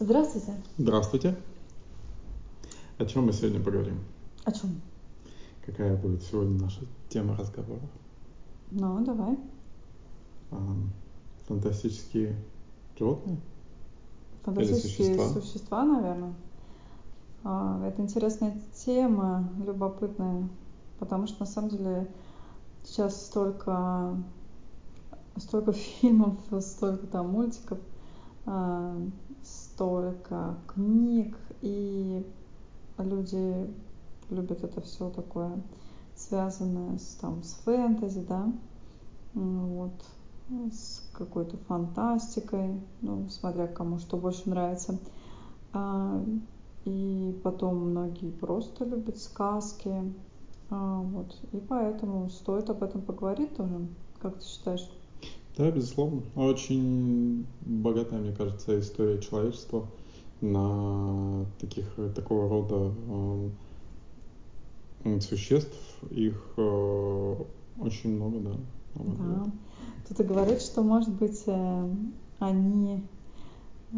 Здравствуйте. Здравствуйте. О чем мы сегодня поговорим? О чем? Какая будет сегодня наша тема разговора? Ну, давай. А, фантастические животные? Фантастические существа? существа, наверное. А, Это интересная тема, любопытная, потому что на самом деле сейчас столько, столько фильмов, столько там мультиков, а, столько книг, и люди любят это все такое связанное с, там, с фэнтези, да, вот, с какой-то фантастикой, ну, смотря кому что больше нравится. А, И потом многие просто любят сказки, а, вот, и поэтому стоит об этом поговорить тоже, как ты считаешь? Да, безусловно. Очень богатая, мне кажется, история человечества на таких, такого рода э, существ. Их э, очень много, да. Да. Кто-то говорит, что, может быть, э, они э,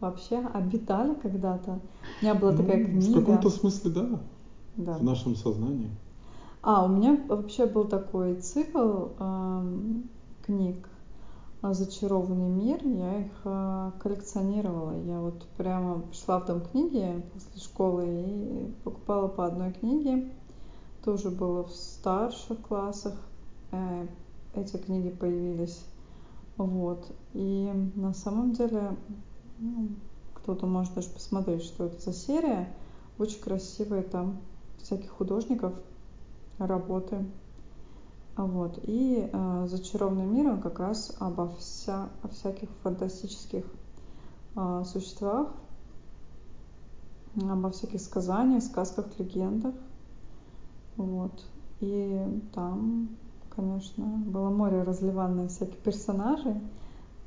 вообще обитали когда-то. У меня была такая Ну, В книга. каком-то смысле, да, Да. в нашем сознании. А, у меня вообще был такой цикл эм, книг э, «Зачарованный мир». Я их э, коллекционировала. Я вот прямо шла в дом книги после школы и покупала по одной книге. Тоже было в старших классах. Э, Эти книги появились. Вот. И на самом деле ну, кто-то может даже посмотреть, что это за серия. Очень красивые там всяких художников работы. Вот. И э, «Зачарованный мир» он как раз обо вся, о всяких фантастических э, существах, обо всяких сказаниях, сказках, легендах. Вот. И там, конечно, было море разливанное всяких персонажей.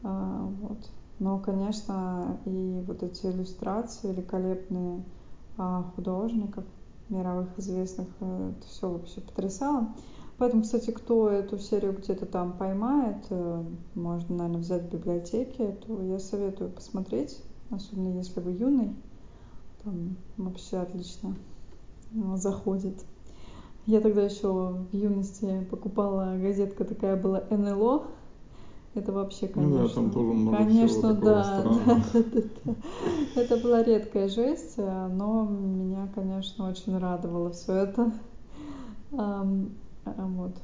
А, Вот. Но, конечно, и вот эти иллюстрации великолепные а, художников, мировых известных, э, это все вообще потрясало. Поэтому, кстати, кто эту серию где-то там поймает, э, можно, наверное, взять в библиотеке, то я советую посмотреть, особенно если вы юный, там вообще отлично заходит. Я тогда еще в юности покупала газетка такая была НЛО. Это вообще, Ну да, конечно, там тоже много всего конечно, такого да, да, да, да, да. Это была редкая жесть, э, но меня, конечно, очень радовало все это. А, Вот.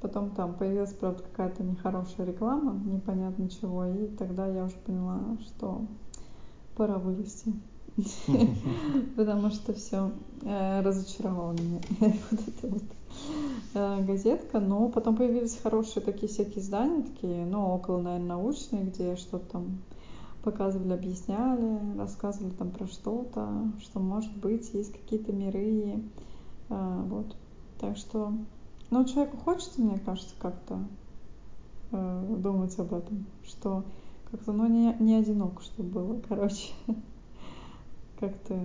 Потом там появилась, правда, какая-то нехорошая реклама, непонятно чего, и тогда я уже поняла, что пора вылезти. Потому что все разочаровало меня вот эта вот э, газетка. Но потом появились хорошие такие всякие издания, такие, ну, около, наверное, научные, где что-то там показывали, объясняли, рассказывали там про что-то, что может быть, есть какие-то миры. э, Вот. Так что, ну, человеку хочется, мне кажется, как-то э, думать об этом, что как-то, ну, не, не одиноко, чтобы было, короче. Как ты...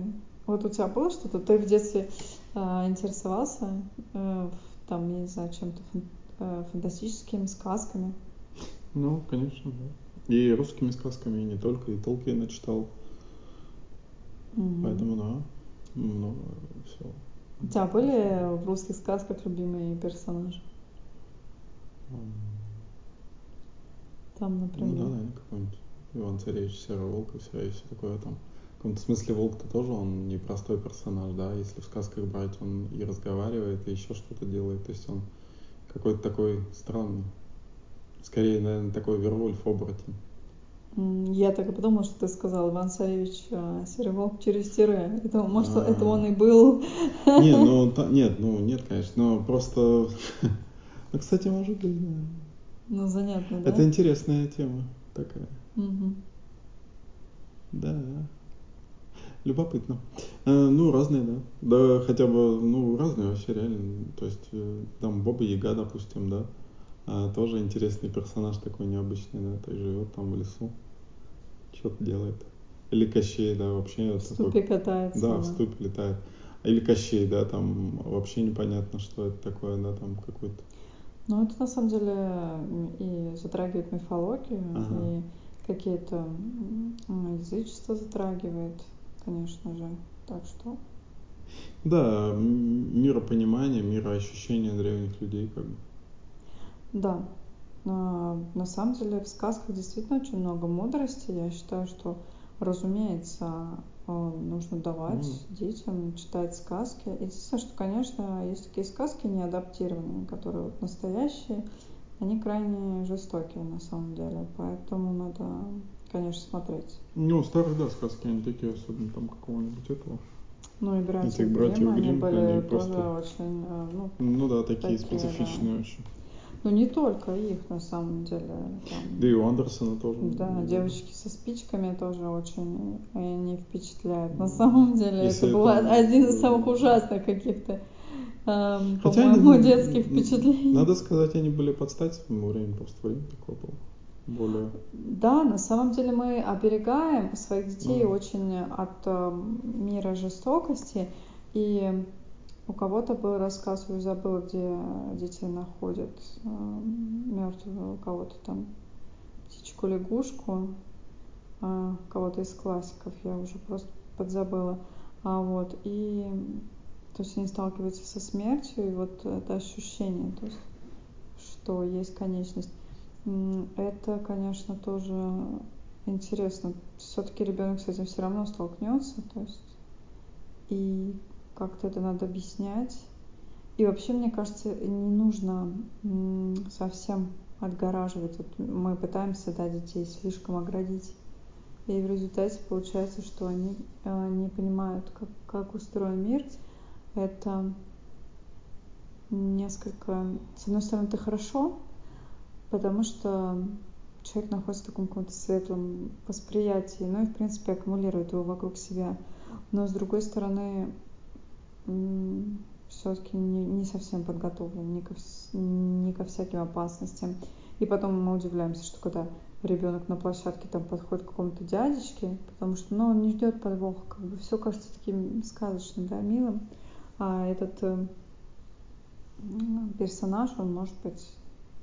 Вот у тебя было что-то? Ты в детстве э, интересовался, э, в- там, я не знаю, чем-то фан- э, фантастическими сказками? Ну, конечно, да. И русскими сказками, и не только, и Толкиена читал. Мгм. Поэтому, да, много всего. У тебя были в русских сказках любимые персонажи? Ам, Там, Ну например. да, наверное, какой-нибудь Иван Царевич, Серый Волк и все, и все такое там. В каком-то смысле Волк-то тоже, он непростой персонаж, да, если в сказках брать, он и разговаривает, и еще что-то делает, то есть он какой-то такой странный. Скорее, наверное, такой Вервольф оборотень. М, Я так и подумала, что ты сказал Иван Царевич а, Серый Волк через тире. Это, может, А. это он и был. Не, ну, та- нет, ну, нет, конечно, но просто... Ну, кстати, может быть, да. Ну, занятно, да? Это интересная тема такая. Мгм. Да, любопытно. Э, Ну, разные, да. Да, хотя бы, ну, разные вообще, реально. То есть, э, там Боба Яга, допустим, да. А, тоже интересный персонаж такой необычный, да. Есть живет там в лесу, что-то делает. Или Кощей, да, вообще В такой. ступе катается. Да, в ступе летает. Или Кощей, да, там вообще непонятно, что это такое, да, там какой-то. Ну, это на самом деле и затрагивает мифологию, Ага. и какие-то язычества затрагивает, конечно же. Так что да, миропонимание, мироощущение древних людей как бы. Да. На самом деле в сказках действительно очень много мудрости. Я считаю, что, разумеется, э, нужно давать mm. детям читать сказки. Единственное, что, конечно, есть такие сказки не адаптированные, которые вот настоящие, они крайне жестокие на самом деле. Поэтому надо, конечно, смотреть. Ну, старые, да, сказки, они такие, особенно там какого-нибудь этого ну и братья Гримм, они были они тоже просто... очень, э, ну, ну да, такие, такие специфичные да. очень. Ну не только их на самом деле. Там, да и у Андерсона тоже. Да, девочки со спичками тоже очень они впечатляют. На самом деле Если это это... один из самых ужасных каких-то эм, по-моему, детских впечатлений. Надо сказать, они были под стать своему времени, просто время такое было более... Да, на самом деле мы оберегаем своих детей mm. очень от э, мира жестокости. И у кого-то был рассказ, я забыла, где дети находят э, мертвую, у кого-то там птичку-лягушку, э, кого-то из классиков, я уже просто подзабыла. А вот, и то есть они сталкиваются со смертью, и вот это ощущение, то есть, что есть конечность. Это, конечно, тоже интересно. Все-таки ребенок с этим все равно столкнется, то есть и как-то это надо объяснять. И вообще, мне кажется, не нужно совсем отгораживать. Вот мы пытаемся да, детей слишком оградить. И в результате получается, что они э, не понимают, как, как устроен мир. Это несколько... С одной стороны, это хорошо, потому что человек находится в таком каком-то светлом восприятии, ну и, в принципе, аккумулирует его вокруг себя. Но, с другой стороны, все-таки не, не совсем подготовлен ни ко, ни ко всяким опасностям. И потом мы удивляемся, что когда ребенок на площадке там подходит к какому-то дядечке, потому что ну, он не ждет подвоха, как бы все кажется таким сказочным, да, милым, а этот э, персонаж, он может быть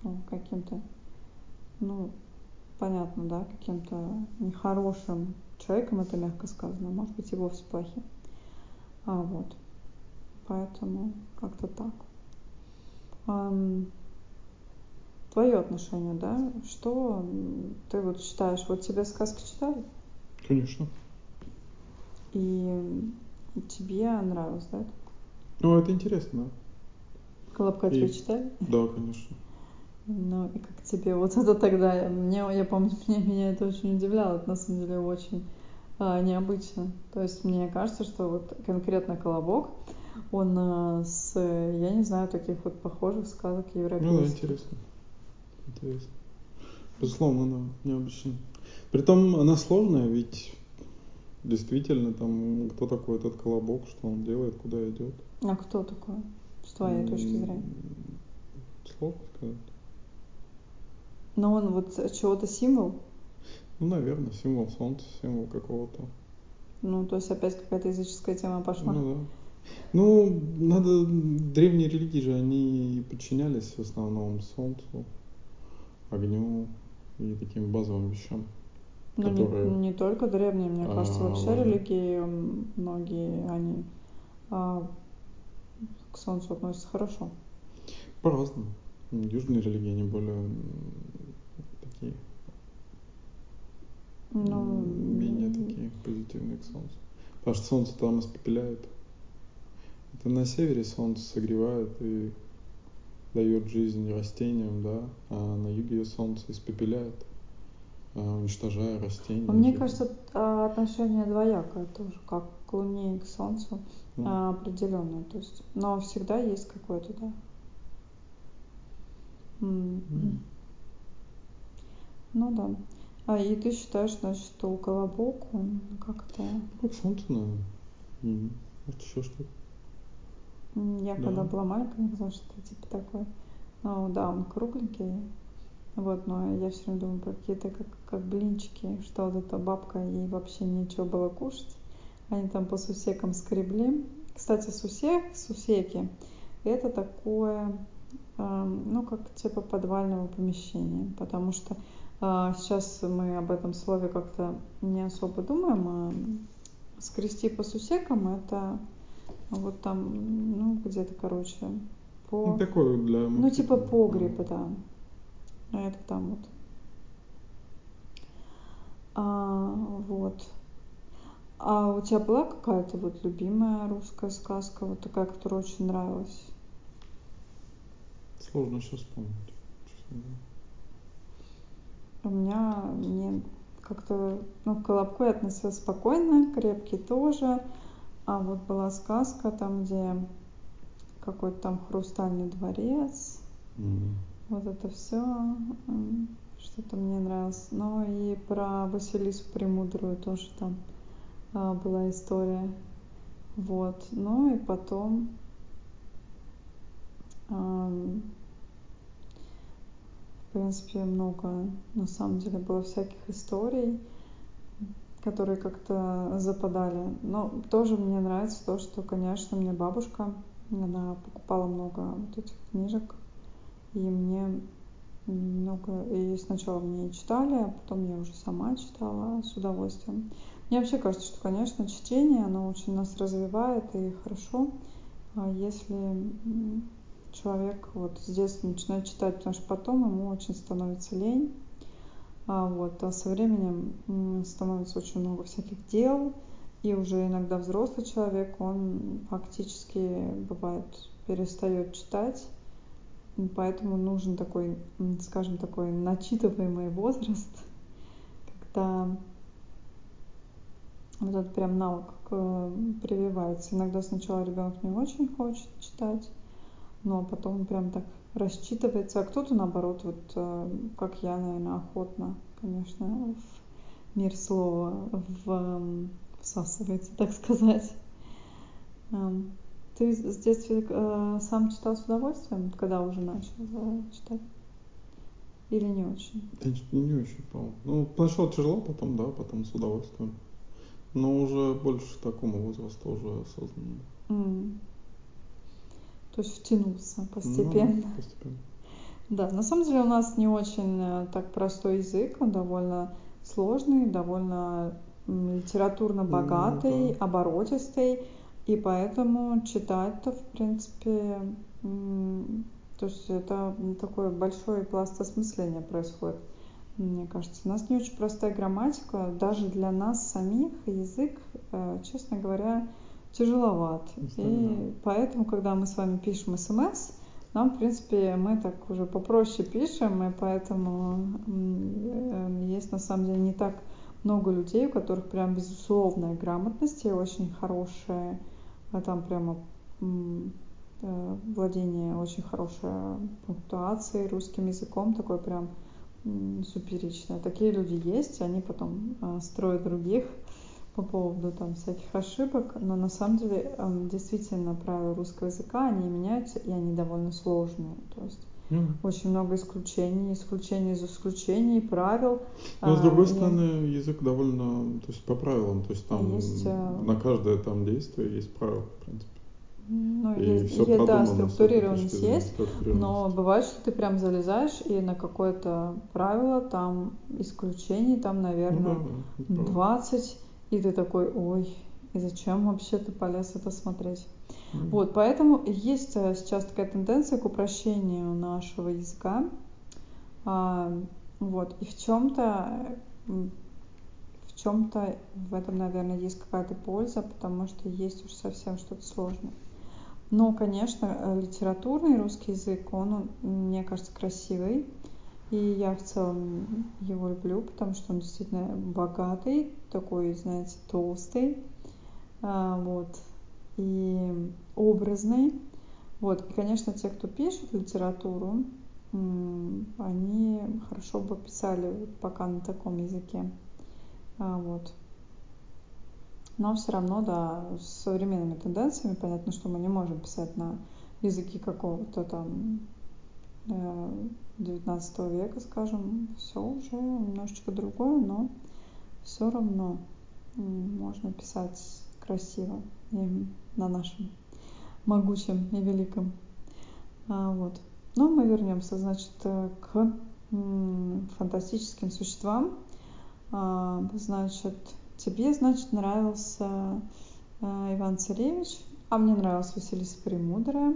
ну, каким-то, ну, понятно, да, каким-то нехорошим человеком, это мягко сказано, может быть и вовсе плохим. А, вот. Поэтому как-то так. Твое отношение, да? Что ты вот считаешь? Вот тебе сказки читали? Конечно. И тебе нравилось, да? Ну, это интересно. Колобка и... тебе читали? Да, конечно. Ну и как тебе вот это тогда? Мне, я помню, меня, меня это очень удивляло, это на самом деле очень а, необычно. То есть мне кажется, что вот конкретно колобок, он а, с, я не знаю, таких вот похожих сказок европейских. Ну интересно. Интересно. Безусловно, она необычная. Притом она сложная, ведь действительно там кто такой этот колобок, что он делает, куда идет. А кто такой, с твоей точки зрения? Сложно сказать. Но он вот чего-то символ? Ну, наверное, символ солнца, символ какого-то. Ну, то есть опять какая-то языческая тема пошла. Ну да. Ну, надо, древние религии же, они подчинялись в основном солнцу, огню и таким базовым вещам. Ну, которые... не, не только древние, мне кажется, а, вообще ладно. религии многие, они а, к солнцу относятся хорошо. По-разному. Южные религии, они более такие ну, менее такие позитивные к Солнцу. Потому что Солнце там испепеляет. Это на севере Солнце согревает и дает жизнь растениям, да, а на юге Солнце испепеляет, а, уничтожая растения. А мне кажется, а, отношение двоякое тоже, как к Луне и к Солнцу mm. определенное. То есть, но всегда есть какое-то, да. Mm. Mm. Ну да. А и ты считаешь, значит, что колобок, он как-то... Как солнце, наверное. Угу. Может, еще что-то. Я да. когда была маленькая, мне казалось, что типа такой. Ну да, он кругленький. Вот, но я все время думаю про какие-то как, как блинчики, что вот эта бабка, ей вообще нечего было кушать. Они там по сусекам скребли. Кстати, сусек, сусеки, это такое, э, ну, как типа подвального помещения, потому что сейчас мы об этом слове как-то не особо думаем, а скрести по сусекам это вот там, ну, где-то, короче, по... Ну, такое для... Ну, типа погреб, да. А это там вот. А, вот. А у тебя была какая-то вот любимая русская сказка, вот такая, которая очень нравилась? Сложно сейчас вспомнить. У меня мне как-то, ну, к Колобку я относилась спокойно, крепкий тоже. А вот была сказка там, где какой-то там хрустальный дворец. Mm. Вот это все что-то мне нравилось. Ну и про Василису Премудрую тоже там а, была история. Вот. Ну и потом а, в принципе, много на самом деле было всяких историй, которые как-то западали. Но тоже мне нравится то, что, конечно, мне бабушка, она покупала много вот этих книжек, и мне много, и сначала мне читали, а потом я уже сама читала с удовольствием. Мне вообще кажется, что, конечно, чтение, оно очень нас развивает и хорошо, а если человек вот с детства начинает читать, потому что потом ему очень становится лень, а, вот, а со временем становится очень много всяких дел, и уже иногда взрослый человек, он фактически бывает перестает читать, поэтому нужен такой, скажем, такой начитываемый возраст, когда вот этот прям навык э, прививается. Иногда сначала ребенок не очень хочет читать, но потом прям так рассчитывается, а кто-то наоборот, вот э, как я, наверное, охотно, конечно, в мир слова в, всасывается, так сказать. Эм, ты с детства э, сам читал с удовольствием, когда уже начал э, читать? Или не очень? Не, очень, по Ну, сначала тяжело, потом, да, потом с удовольствием. Но уже больше такому возрасту уже осознанно. Mm. То есть втянулся постепенно. Ну, постепенно. Да, на самом деле у нас не очень э, так простой язык, он довольно сложный, довольно литературно богатый, ну, да. оборотистый, и поэтому читать-то, в принципе, то есть это такой большой пласт осмысления происходит, мне кажется. У нас не очень простая грамматика, даже для нас самих язык, э, честно говоря, тяжеловат. И поэтому, когда мы с вами пишем смс, нам, в принципе, мы так уже попроще пишем, и поэтому э, есть на самом деле не так много людей, у которых прям безусловная грамотность и очень хорошая, а там прямо э, владение очень хорошей пунктуацией, русским языком, такой прям суперичное. Такие люди есть, они потом э, строят других по поводу там всяких ошибок, но на самом деле эм, действительно правила русского языка, они меняются, и они довольно сложные. То есть mm. очень много исключений, исключений из исключений, правил. Но с другой а, стороны, язык довольно, то есть по правилам, то есть там есть, э, на каждое там действие есть правила, в принципе. Ну, и есть, все есть да, структурированность есть, но бывает, что ты прям залезаешь и на какое-то правило там исключений, там, наверное, ну, да, 20 и ты такой, ой, и зачем вообще ты полез это смотреть? Mm-hmm. Вот, поэтому есть э, сейчас такая тенденция к упрощению нашего языка. А, вот, и в чем-то в чем-то в этом, наверное, есть какая-то польза, потому что есть уж совсем что-то сложное. Но, конечно, э, литературный русский язык, он, мне кажется, красивый. И я в целом его люблю, потому что он действительно богатый, такой, знаете, толстый, а, вот, и образный. Вот, и, конечно, те, кто пишет литературу, они хорошо бы писали пока на таком языке. А, вот. Но все равно, да, с современными тенденциями понятно, что мы не можем писать на языке какого-то там 19 э, века, скажем, все уже немножечко другое, но все равно можно писать красиво и на нашем могучем и великом. А, вот. Но мы вернемся, значит, к фантастическим существам. А, значит, тебе, значит, нравился а, Иван Царевич, а мне нравилась Василиса Премудрая.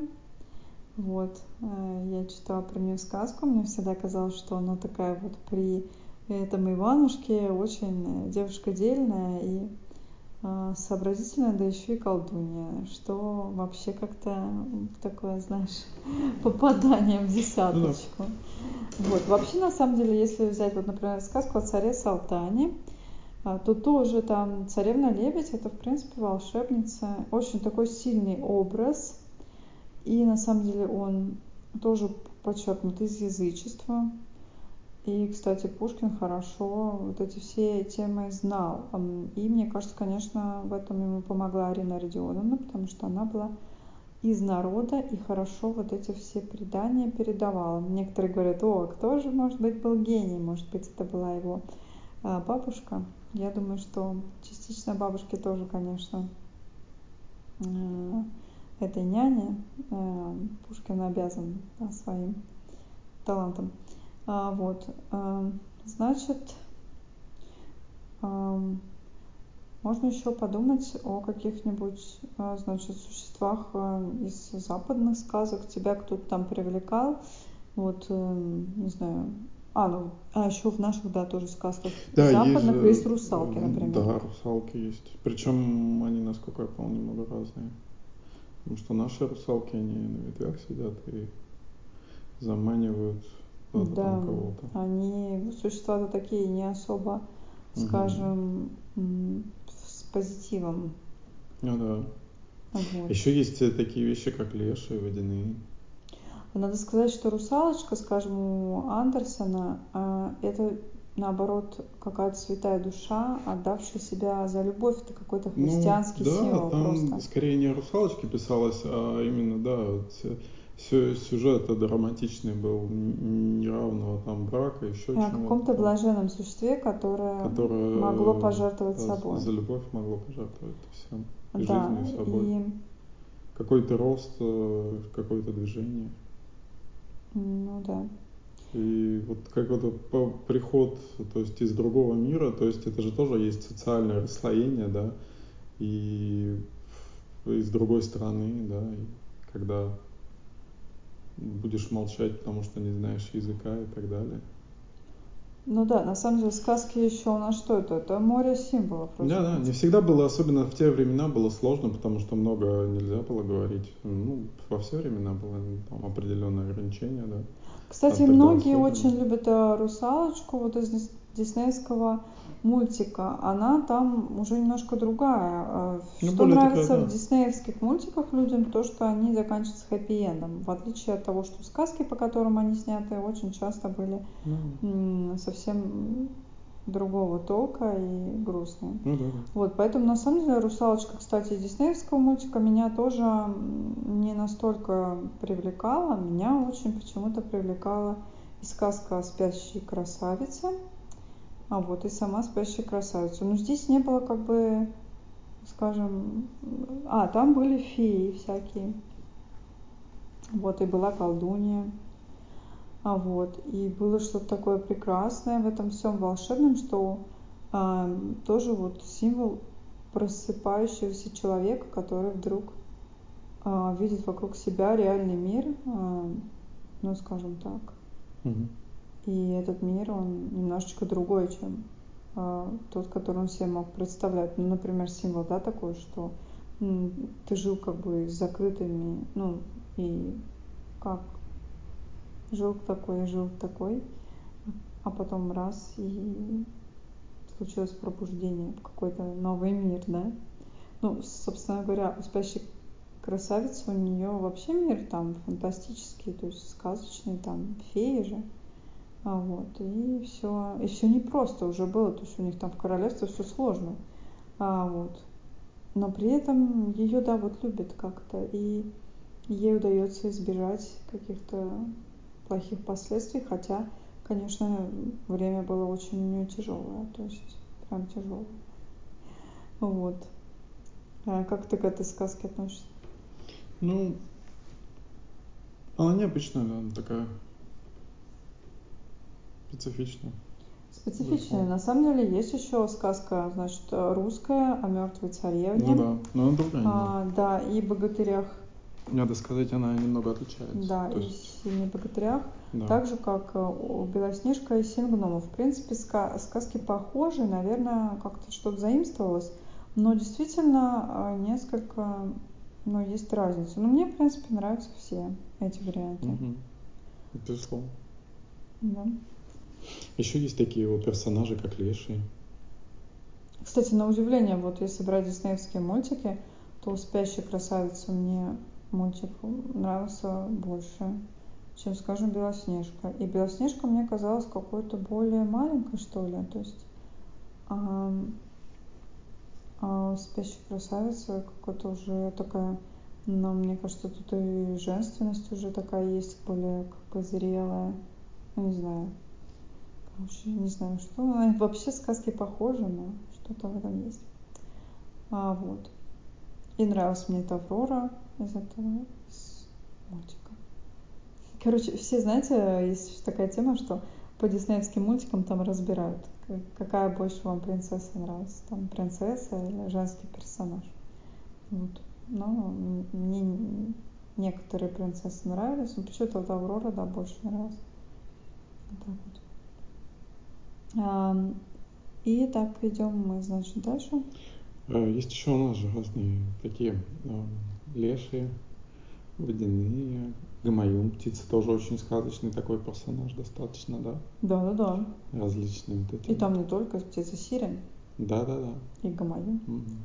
Вот, а, я читала про нее сказку, мне всегда казалось, что она такая вот при этом Иванушке очень девушка дельная и сообразительная, да еще и колдунья, что вообще как-то такое, знаешь, попадание в десяточку. Вот. Вообще, на самом деле, если взять, вот, например, сказку о царе Салтане, а, то тоже там царевна лебедь это в принципе волшебница очень такой сильный образ и на самом деле он тоже подчеркнут из язычества и кстати пушкин хорошо вот эти все темы знал и мне кажется конечно в этом ему помогла арина родионовна потому что она была из народа и хорошо вот эти все предания передавала. Некоторые говорят, о, кто же, может быть, был гений, может быть, это была его а, бабушка. Я думаю, что частично бабушке тоже, конечно, э, этой няне э, Пушкин обязан да, своим талантом. А, вот, э, значит, можно еще подумать о каких-нибудь, значит, существах из западных сказок. Тебя кто-то там привлекал. Вот, э, не знаю, а, ну, а еще в наших, да, тоже сказках да, западных есть, есть русалки, например. Да, русалки есть. Причем они, насколько я помню, немного разные. Потому что наши русалки, они на ветвях сидят и заманивают да, кого-то. Они существа-то такие не особо, скажем, угу позитивом. Ну да. Вот. Еще есть такие вещи, как леши водяные. Надо сказать, что русалочка, скажем, у Андерсона, а, это наоборот какая-то святая душа, отдавшая себя за любовь, это какой-то ну христианский ну, да, символ там просто. скорее не о русалочке писалось, а именно, да, вот сюжет драматичный был неравного там брака, еще чего-то. О каком-то блаженном существе, которое, которое могло пожертвовать да, собой. За любовь могло пожертвовать всем. И да, жизнью, собой. И... Какой-то рост, э, какое-то движение. Ну да. И вот как вот приход, то есть из другого мира, то есть это же тоже есть социальное расслоение, да, и из другой страны, да, и когда будешь молчать, потому что не знаешь языка и так далее. Ну да, на самом деле сказки еще у нас что это? Это море символов. Да, да, не всегда было, особенно в те времена было сложно, потому что много нельзя было говорить. Ну, во все времена было там определенные ограничения, да. Кстати, многие особенно. очень любят э, русалочку вот из диснеевского мультика, она там уже немножко другая. А, ну, что нравится такая, да. в диснеевских мультиках людям, то, что они заканчиваются хэппи-эндом. В отличие от того, что сказки, по которым они сняты, очень часто были mm. совсем другого толка и грустные. Ну, да, да. Вот, поэтому на самом деле русалочка, кстати, из диснеевского мультика меня тоже не настолько привлекала. Меня очень почему-то привлекала и сказка о спящей красавице а вот и сама спящая красавица. Но здесь не было как бы, скажем, а, там были феи всякие. Вот, и была колдунья. А вот, и было что-то такое прекрасное в этом всем волшебном, что а, тоже вот символ просыпающегося человека, который вдруг а, видит вокруг себя реальный мир, а, ну, скажем так. Угу. И этот мир, он немножечко другой, чем э, тот, который он себе мог представлять. Ну, например, символ, да, такой, что ты жил как бы с закрытыми, ну, и как жил такой, жил такой, а потом раз, и случилось пробуждение в какой-то новый мир, да. Ну, собственно говоря, у спящей красавицы у нее вообще мир там фантастический, то есть сказочный, там феи же. А вот, и все, и все непросто уже было, то есть у них там в королевстве все сложно. А вот. Но при этом ее, да, вот любят как-то, и ей удается избежать каких-то плохих последствий, хотя, конечно, время было очень у нее тяжелое, то есть прям тяжелое. Вот. А как ты к этой сказке относишься? Ну, она необычная, да, такая специфично. Специфичная. На самом деле есть еще сказка, значит, русская о мертвой царевне. Ну да, но она другая. А, да, и богатырях. Надо сказать, она немного отличается. Да, То и есть, семи богатырях. да. Так же, как э, у Белоснежка и Семь гномов. В принципе, ска- сказки похожи, наверное, как-то что-то заимствовалось. Но действительно, э, несколько, ну, есть разница. Но мне, в принципе, нравятся все эти варианты. Мгм. Безусловно. Да. Еще есть такие вот персонажи, как лешие. Кстати, на удивление, вот если брать диснеевские мультики, то «Спящая красавица» мне мультик нравился больше, чем, скажем, «Белоснежка». И «Белоснежка» мне казалась какой-то более маленькой, что ли. То есть а, а «Спящая красавица» какая-то уже такая, но мне кажется, тут и женственность уже такая есть, более как бы зрелая. Ну, не знаю. Короче, не знаю, что. Они Вообще сказки похожи, но что-то в этом есть. А, вот. И нравилась мне эта Аврора из этого из мультика. Короче, все, знаете, есть такая тема, что по диснеевским мультикам там разбирают, какая больше вам принцесса нравится. Там принцесса или женский персонаж. Вот. Но мне некоторые принцессы нравились, но почему-то вот Аврора, да, больше нравилась. Вот так вот. Ам, И так идем мы, значит, дальше. А, Есть еще у нас же разные такие лешие, водяные, гамаюн, птица тоже очень сказочный такой персонаж достаточно, да? Да, да, да. Различные вот эти. И там не только птица Сирен Да, да, да. и Гамаюн, Мгм.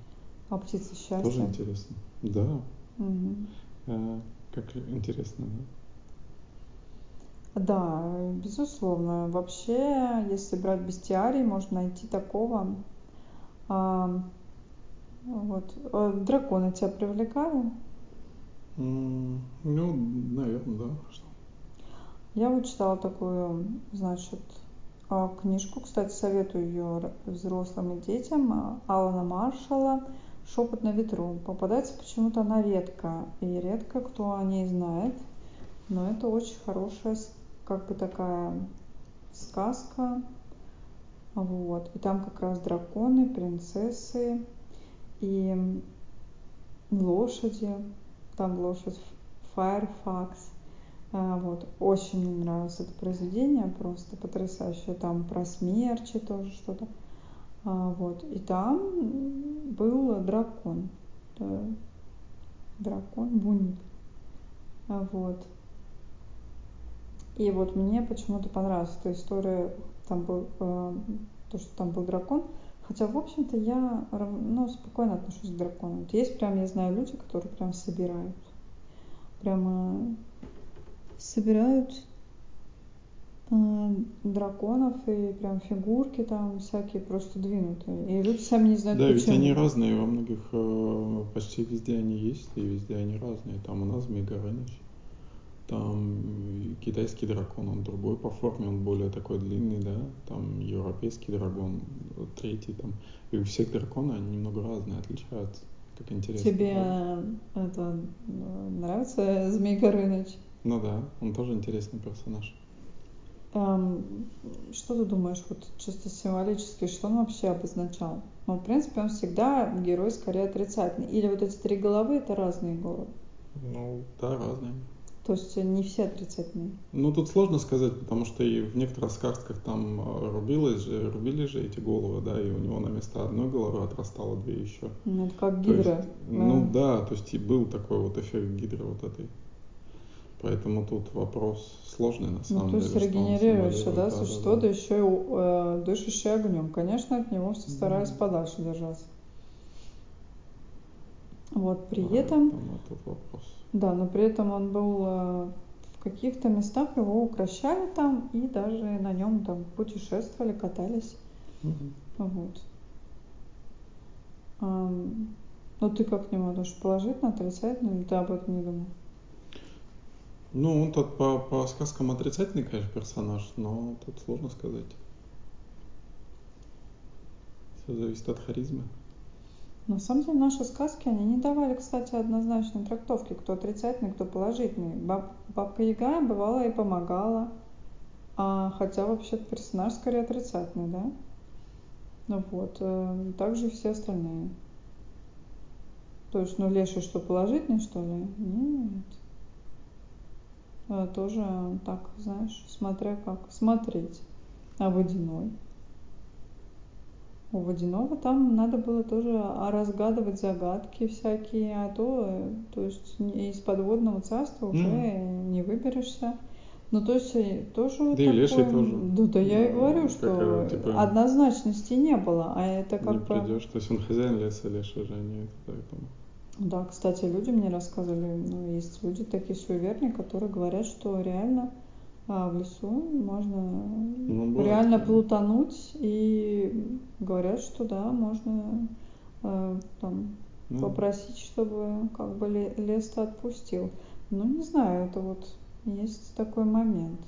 а птица счастья. Тоже интересно. Да. А, как интересно, да? Да, безусловно. Вообще, если брать бестиарий, можно найти такого. а, вот. А Драконы тебя привлекали? Ну, наверное, да. Что? Я вот читала такую, значит, а, книжку, кстати, советую ее взрослым и детям, а, Алана Маршалла «Шепот на ветру». Попадается почему-то она редко, и редко кто о ней знает, но это очень хорошая, как бы такая сказка, вот. И там как раз драконы, принцессы и лошади. Там лошадь Firefox. А, Вот. Очень мне нравилось это произведение, просто потрясающее. Там про смерчи тоже что-то. А, Вот. И там был дракон. Дракон Буник. А, Вот. И вот мне почему-то понравилась эта история, там был, то, что там был дракон. Хотя, в общем-то, я ну, спокойно отношусь к драконам. Есть прям, я знаю, люди, которые прям собирают. Прямо собирают э, драконов и прям фигурки там всякие просто двинутые. И люди сами не знают, Да, ведь почему. они разные, во многих, э, почти везде они есть, и везде они разные. Там у нас Змей Горыныч, там китайский дракон, он другой по форме, он более такой длинный, да, там европейский дракон, третий там. И у всех драконы, они немного разные, отличаются. Как интересно. Тебе э, это э, нравится Змей Горыныч? Ну да, он тоже интересный персонаж. Эм, Что ты думаешь, вот чисто символически, что он вообще обозначал? Ну, в принципе, он всегда герой скорее отрицательный. Или вот эти три головы это разные головы. Ну, да, разные. То есть не все отрицательные. Ну, тут сложно сказать, потому что и в некоторых сказках там э, рубилось же, рубили же эти головы, да, и у него на место одной головы отрастало две еще. Ну, это как То есть, гидра. ну да, то есть и был такой вот эффект гидры вот этой. Поэтому тут вопрос сложный на самом Ну, то есть деле. что он регенерирующее, да, существо, да, еще и э, дышащее огнем. Конечно, от него все старались Мгм. подальше держаться. Вот, при Да, этом, тут вопрос. Да, но при этом он был э, в каких-то местах его укращали там и даже на нем там путешествовали, катались. Мгм. Вот. Ам, Ну, ты как к нему относишься? Положительно, отрицательно, или ты об этом не думал? Ну, он тут по, по сказкам отрицательный, конечно, персонаж, но тут сложно сказать. Все зависит от харизмы. На самом деле наши сказки, они не давали, кстати, однозначной трактовки, кто отрицательный, кто положительный. Баб, бабка Яга бывала и помогала, А, хотя вообще персонаж скорее отрицательный, да? Ну вот, э, также все остальные. То есть, ну, леший что, положительный, что ли? Нет. Э, тоже так, знаешь, смотря как смотреть. А водяной? У водяного там надо было тоже разгадывать загадки всякие, а то, э, то есть из подводного царства уже mm. не выберешься. Ну, то есть э, тоже да такое... и леший тоже. Да, да, я и говорю, что какая, типа, однозначности не было, а это как не бы... придешь, то есть он хозяин леса, леший же, а не это, поэтому... Да, кстати, люди мне рассказывали, ну, есть люди такие суеверные, которые говорят, что реально а, в лесу можно ну, реально плутануть, и говорят, что да, можно э, там ну. попросить, чтобы как бы лес-то отпустил. Ну, не знаю, это вот есть такой момент.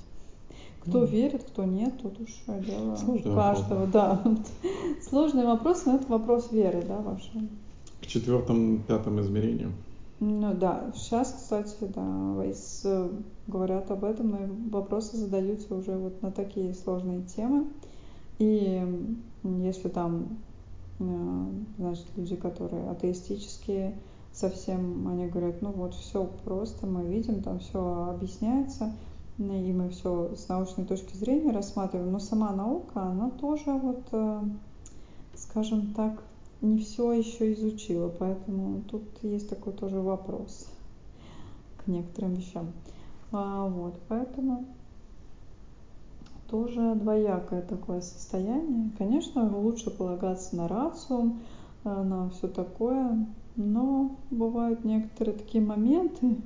Кто mm. верит, кто нет, тут уж дело Сложный каждого, вопрос. да. Сложный вопрос, но это вопрос веры, да, вашей к четвертому, пятому измерению. Ну да, сейчас, кстати, да, говорят об этом, и вопросы задаются уже вот на такие сложные темы. И если там, э, значит, люди, которые атеистические, совсем, они говорят, ну вот все просто, мы видим, там все объясняется, и мы все с научной точки зрения рассматриваем, но сама наука, она тоже вот, э, скажем так, не все еще изучила, поэтому тут есть такой тоже вопрос к некоторым вещам. А, вот, поэтому тоже двоякое такое состояние. Конечно, лучше полагаться на рацию, э, на все такое, но бывают некоторые такие моменты,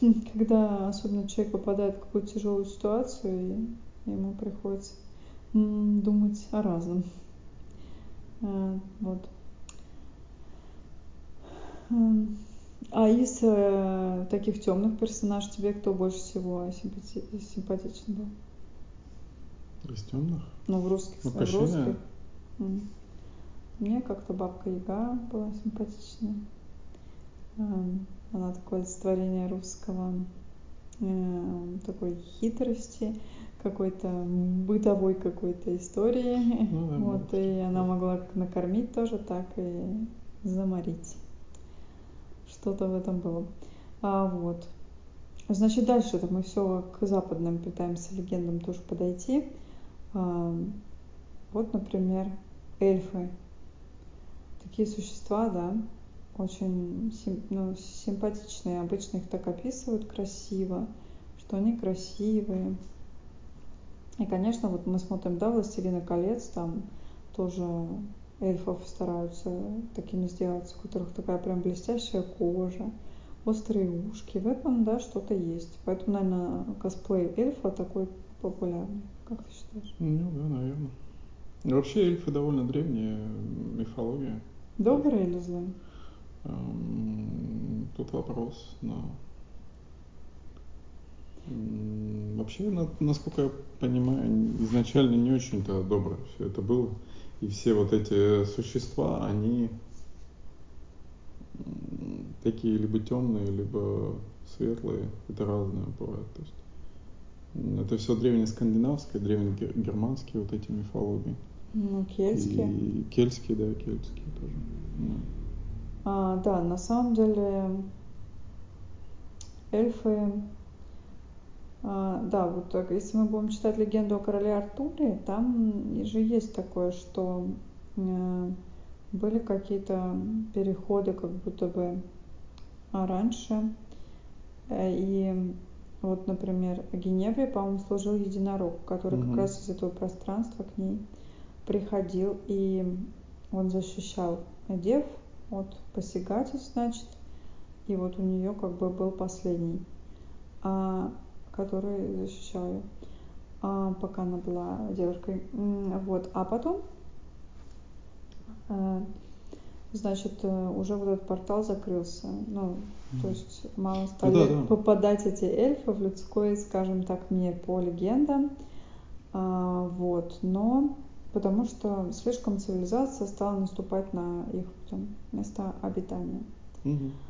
когда особенно человек попадает в какую-то тяжелую ситуацию, и ему приходится думать о разном. Э, вот. А из э, таких темных персонажей тебе кто больше всего симпати- симпатичен был? Из темных? Ну, в русских. Ну, в русских. Мне как-то бабка Яга была симпатичная. Она такое олицетворение русского э, такой хитрости, какой-то бытовой какой-то истории. Ну, да, вот, и она могла как накормить тоже, так и заморить что-то в этом было. А, вот. Значит, дальше это мы все к западным пытаемся легендам тоже подойти. А, вот, например, эльфы. Такие существа, да, очень сим, ну, симпатичные. Обычно их так описывают красиво, что они красивые. И, конечно, вот мы смотрим, да, «Властелина колец», там тоже эльфов стараются такими сделать, у которых такая прям блестящая кожа, острые ушки. В этом, да, что-то есть. Поэтому, наверное, косплей эльфа такой популярный. Как ты считаешь? Ну да, наверное. Вообще эльфы довольно древняя мифология. Добрые или злые? Тут вопрос, но Вообще, насколько я понимаю, изначально не очень-то доброе все это было. И все вот эти существа, они такие либо темные, либо светлые. Это разное бывает. То есть, это все древнескандинавское, древнегерманские вот эти мифологии. Ну, кельтские. И кельтские, да, кельтские тоже. Да. А, да, на самом деле эльфы а, да, вот так, если мы будем читать легенду о короле Артуре, там же есть такое, что э, были какие-то переходы как будто бы раньше. Э, и вот, например, Геневре, по-моему, служил единорог, который mm-hmm. как раз из этого пространства к ней приходил, и он защищал дев от посягательств, значит, и вот у нее как бы был последний. А который защищал ее, а, пока она была девушкой. Вот. А потом, э, значит, э, уже вот этот портал закрылся. Ну, mm-hmm. то есть мало стали ну, да, да. попадать эти эльфы в людской, скажем так, мир по легендам. А, вот. Но потому что слишком цивилизация стала наступать на их там, места обитания. Mm-hmm. А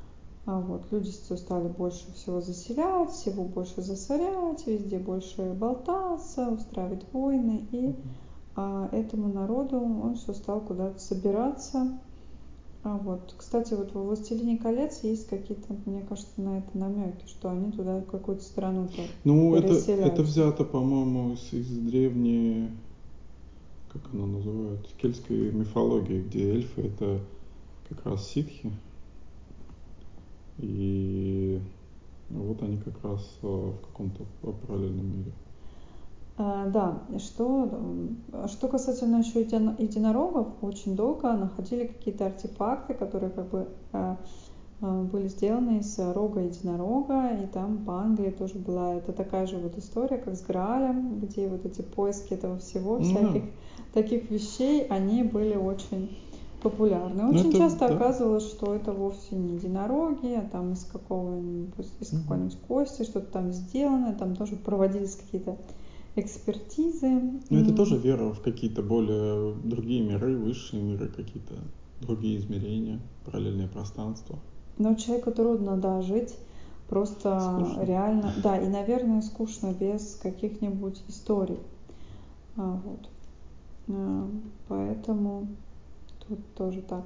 вот, люди стали больше всего заселять, всего больше засорять, везде больше болтаться, устраивать войны. И а, этому народу он все стал куда-то собираться. А вот, кстати, вот во «Властелине колец» есть какие-то, мне кажется, на это намеки, что они туда какую-то страну-то Ну, это, это взято, по-моему, из, из древней, как она называется, кельтской мифологии, где эльфы это как раз ситхи. И вот они как раз э, в каком-то параллельном мире. А, да, что, что касательно еще единорогов, очень долго находили какие-то артефакты, которые как бы а, а, были сделаны из рога единорога, и там по Англии тоже была это такая же вот история, как с Граалем, где вот эти поиски этого всего, всяких mm таких вещей, они были очень популярны. Ну, Очень это, часто да. оказывалось, что это вовсе не единороги, а там из какого-нибудь, из mm какой-нибудь кости что-то там сделано, там тоже проводились какие-то экспертизы. Ну, это тоже вера в какие-то более другие миры, высшие миры, какие-то другие измерения, параллельные пространства. Но человеку трудно, да, жить просто скучно. реально, да, и, наверное, скучно без каких-нибудь историй. А, вот. А, поэтому тут тоже так.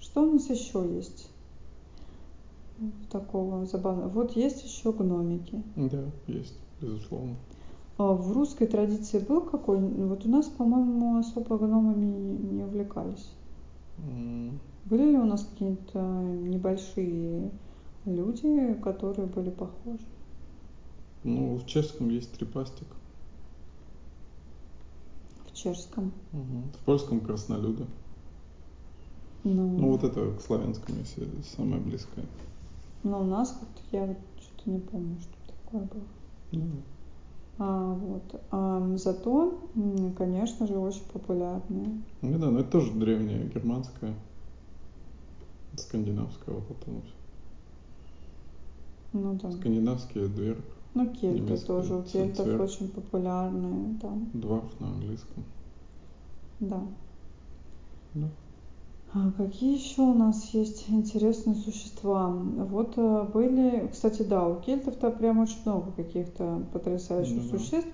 Что у нас еще есть? такого забавного. Вот есть еще гномики. Да, есть, безусловно. А в русской традиции был какой? Вот у нас, по-моему, особо гномами не увлекались. Mm. Были ли у нас какие-то небольшие люди, которые были похожи? Ну, в чешском есть трипастик. Чешском? Угу. В польском краснолюда. Ну, ну вот это к славянскому, если самое близкое. Но у нас как-то я вот что-то не помню, что такое было. Mm. А, вот. А, зато, конечно же, очень популярные. Ну да, но это тоже древняя германская, скандинавская вот это вот. Ну да. Скандинавские дверь. Ну, кельты тоже. У кельтов цвер. очень популярные там. Дварф на английском. Да. Да. А какие еще у нас есть интересные существа? Вот э, были, кстати, да, у кельтов-то прям очень много каких-то потрясающих ну, существ.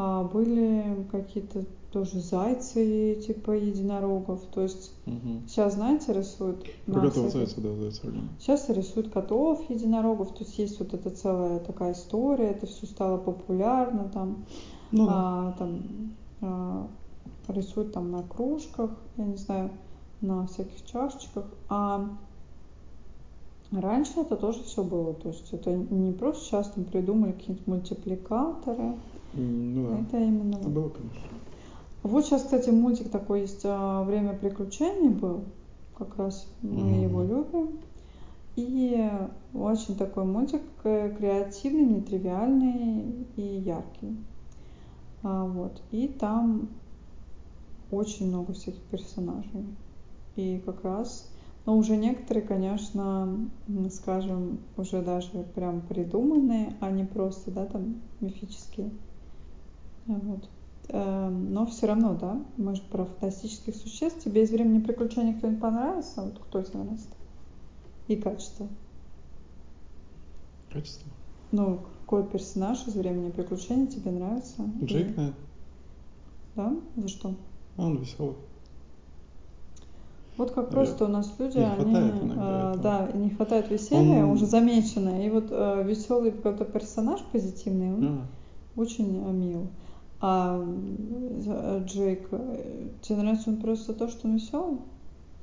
А, были какие-то тоже зайцы типа единорогов. То есть угу. сейчас, знаете, рисуют... Про котов зайца, да, зайца. Сейчас рисуют котов, единорогов. То есть есть вот эта целая такая история, это все стало популярно там. Ну, а, там а, рисуют там на кружках, я не знаю на всяких чашечках. А раньше это тоже все было. То есть это не просто сейчас там придумали какие-нибудь мультипликаторы. Ну, да. Это именно. Это было, конечно. Вот сейчас, кстати, мультик такой есть а, «Время приключений» был. Как раз мы mm-hmm. его любим. И очень такой мультик э, креативный, нетривиальный и яркий. А, вот. И там очень много всяких персонажей. И как раз, но уже некоторые, конечно, скажем, уже даже прям придуманные, а не просто, да, там мифические. Вот. Эм, но все равно, да, мы же про фантастических существ. Тебе из времени приключений кто-нибудь понравился? Вот кто тебе нравится? И качество. Качество? Ну, какой персонаж из времени приключений тебе нравится? Джейк, наверное. Да? За что? Он веселый. Вот как просто у нас люди, они, э, да, не хватает веселья, он... уже замечено. И вот э, веселый какой-то персонаж позитивный, он а. очень э, мил. А э, Джейк, э, тебе нравится он просто то, что он веселый?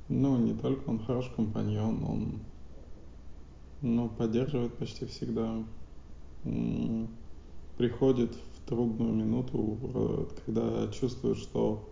Ну, не только он хороший компаньон, он ну, поддерживает почти всегда. Приходит в трудную минуту, когда чувствует, что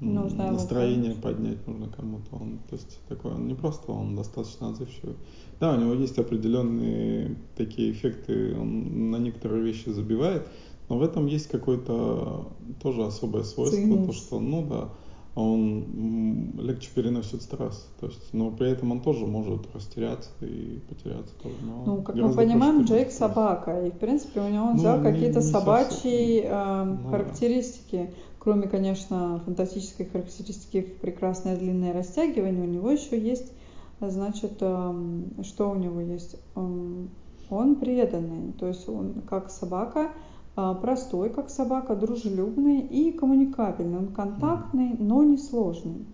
нужно настроение поднять нужно кому-то. Он, то есть такой, он не просто, он достаточно отзывчивый. Да, у него есть определенные такие эффекты, он на некоторые вещи забивает, но в этом есть какое-то тоже особое свойство, Цинус. то что, ну да, он легче переносит стресс. То есть, но при этом он тоже может растеряться и потеряться тоже. Но ну, как мы понимаем, Джейк стресс. собака, и в принципе у него он ну, взял какие-то собачьи э, ну, характеристики. Да Кроме, конечно, фантастической характеристики в прекрасное длинное растягивание, у него еще есть Значит, эм, что у него есть? Эм, он преданный, то есть он как собака, простой, как собака, дружелюбный и коммуникабельный. Он контактный, но не сложный.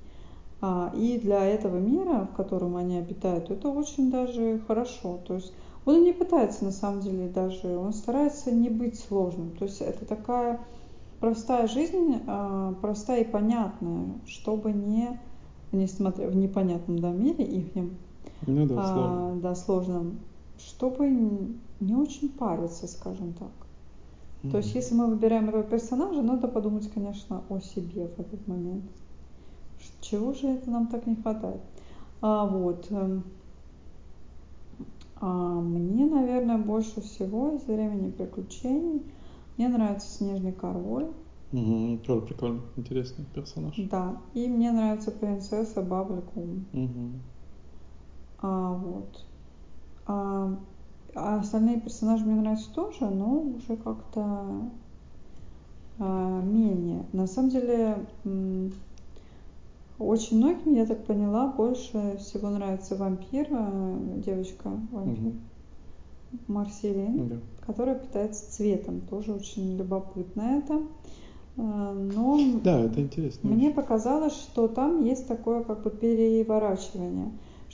А, и для этого мира, в котором они обитают, это очень даже хорошо. То есть он не пытается на самом деле даже, он старается не быть сложным. То есть это такая простая жизнь, а, простая и понятная, чтобы не, несмотря в непонятном да, мире их, ну, да, а, сложно. да, сложном, чтобы не очень париться, скажем так. Mm-hmm. То есть, если мы выбираем этого персонажа, надо подумать, конечно, о себе в этот момент. Чего же это нам так не хватает? А, вот. Эм, а, мне, наверное, больше всего из времени приключений мне нравится Снежный король. Угу, тоже прикольно, интересный персонаж. Да, и мне нравится принцесса Бабликум. Угу. А, вот. А, а остальные персонажи мне нравятся тоже, но уже как-то а, менее. На самом деле, очень многим, я так поняла, больше всего нравится вампир, э, девочка вампир. Угу. Марселин, да. которая питается цветом. Тоже очень любопытно это. Э, но да, это интересно. Мне показалось, что там есть такое как бы переворачивание.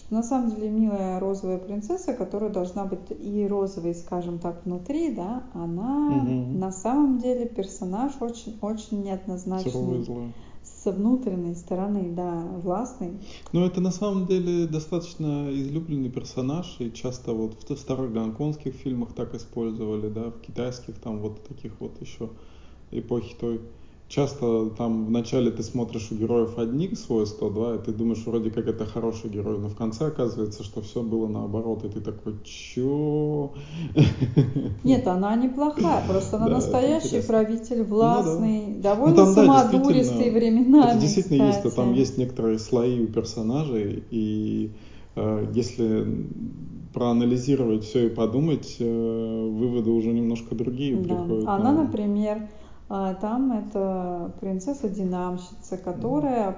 Что на самом деле милая розовая принцесса, которая должна быть и розовой, скажем так, внутри, да, она угу. на самом деле персонаж очень-очень неоднозначный. Суровый, С внутренней стороны, да, властный. Ну, это на самом деле достаточно излюбленный персонаж, и часто вот в старых гонконгских фильмах так использовали, да, в китайских там вот таких вот еще эпохи той часто там вначале ты смотришь у героев одни свойства, да, и ты думаешь, вроде как это хороший герой, но в конце оказывается, что все было наоборот, и ты такой, чё? Нет, она неплохая, просто она да, настоящий правитель, властный, ну, да. довольно ну, там, самодуристый да, временами, Это действительно кстати. есть, там есть некоторые слои у персонажей, и э, если проанализировать все и подумать, э, выводы уже немножко другие да. приходят. Она, на... например, а там это принцесса-динамщица, которая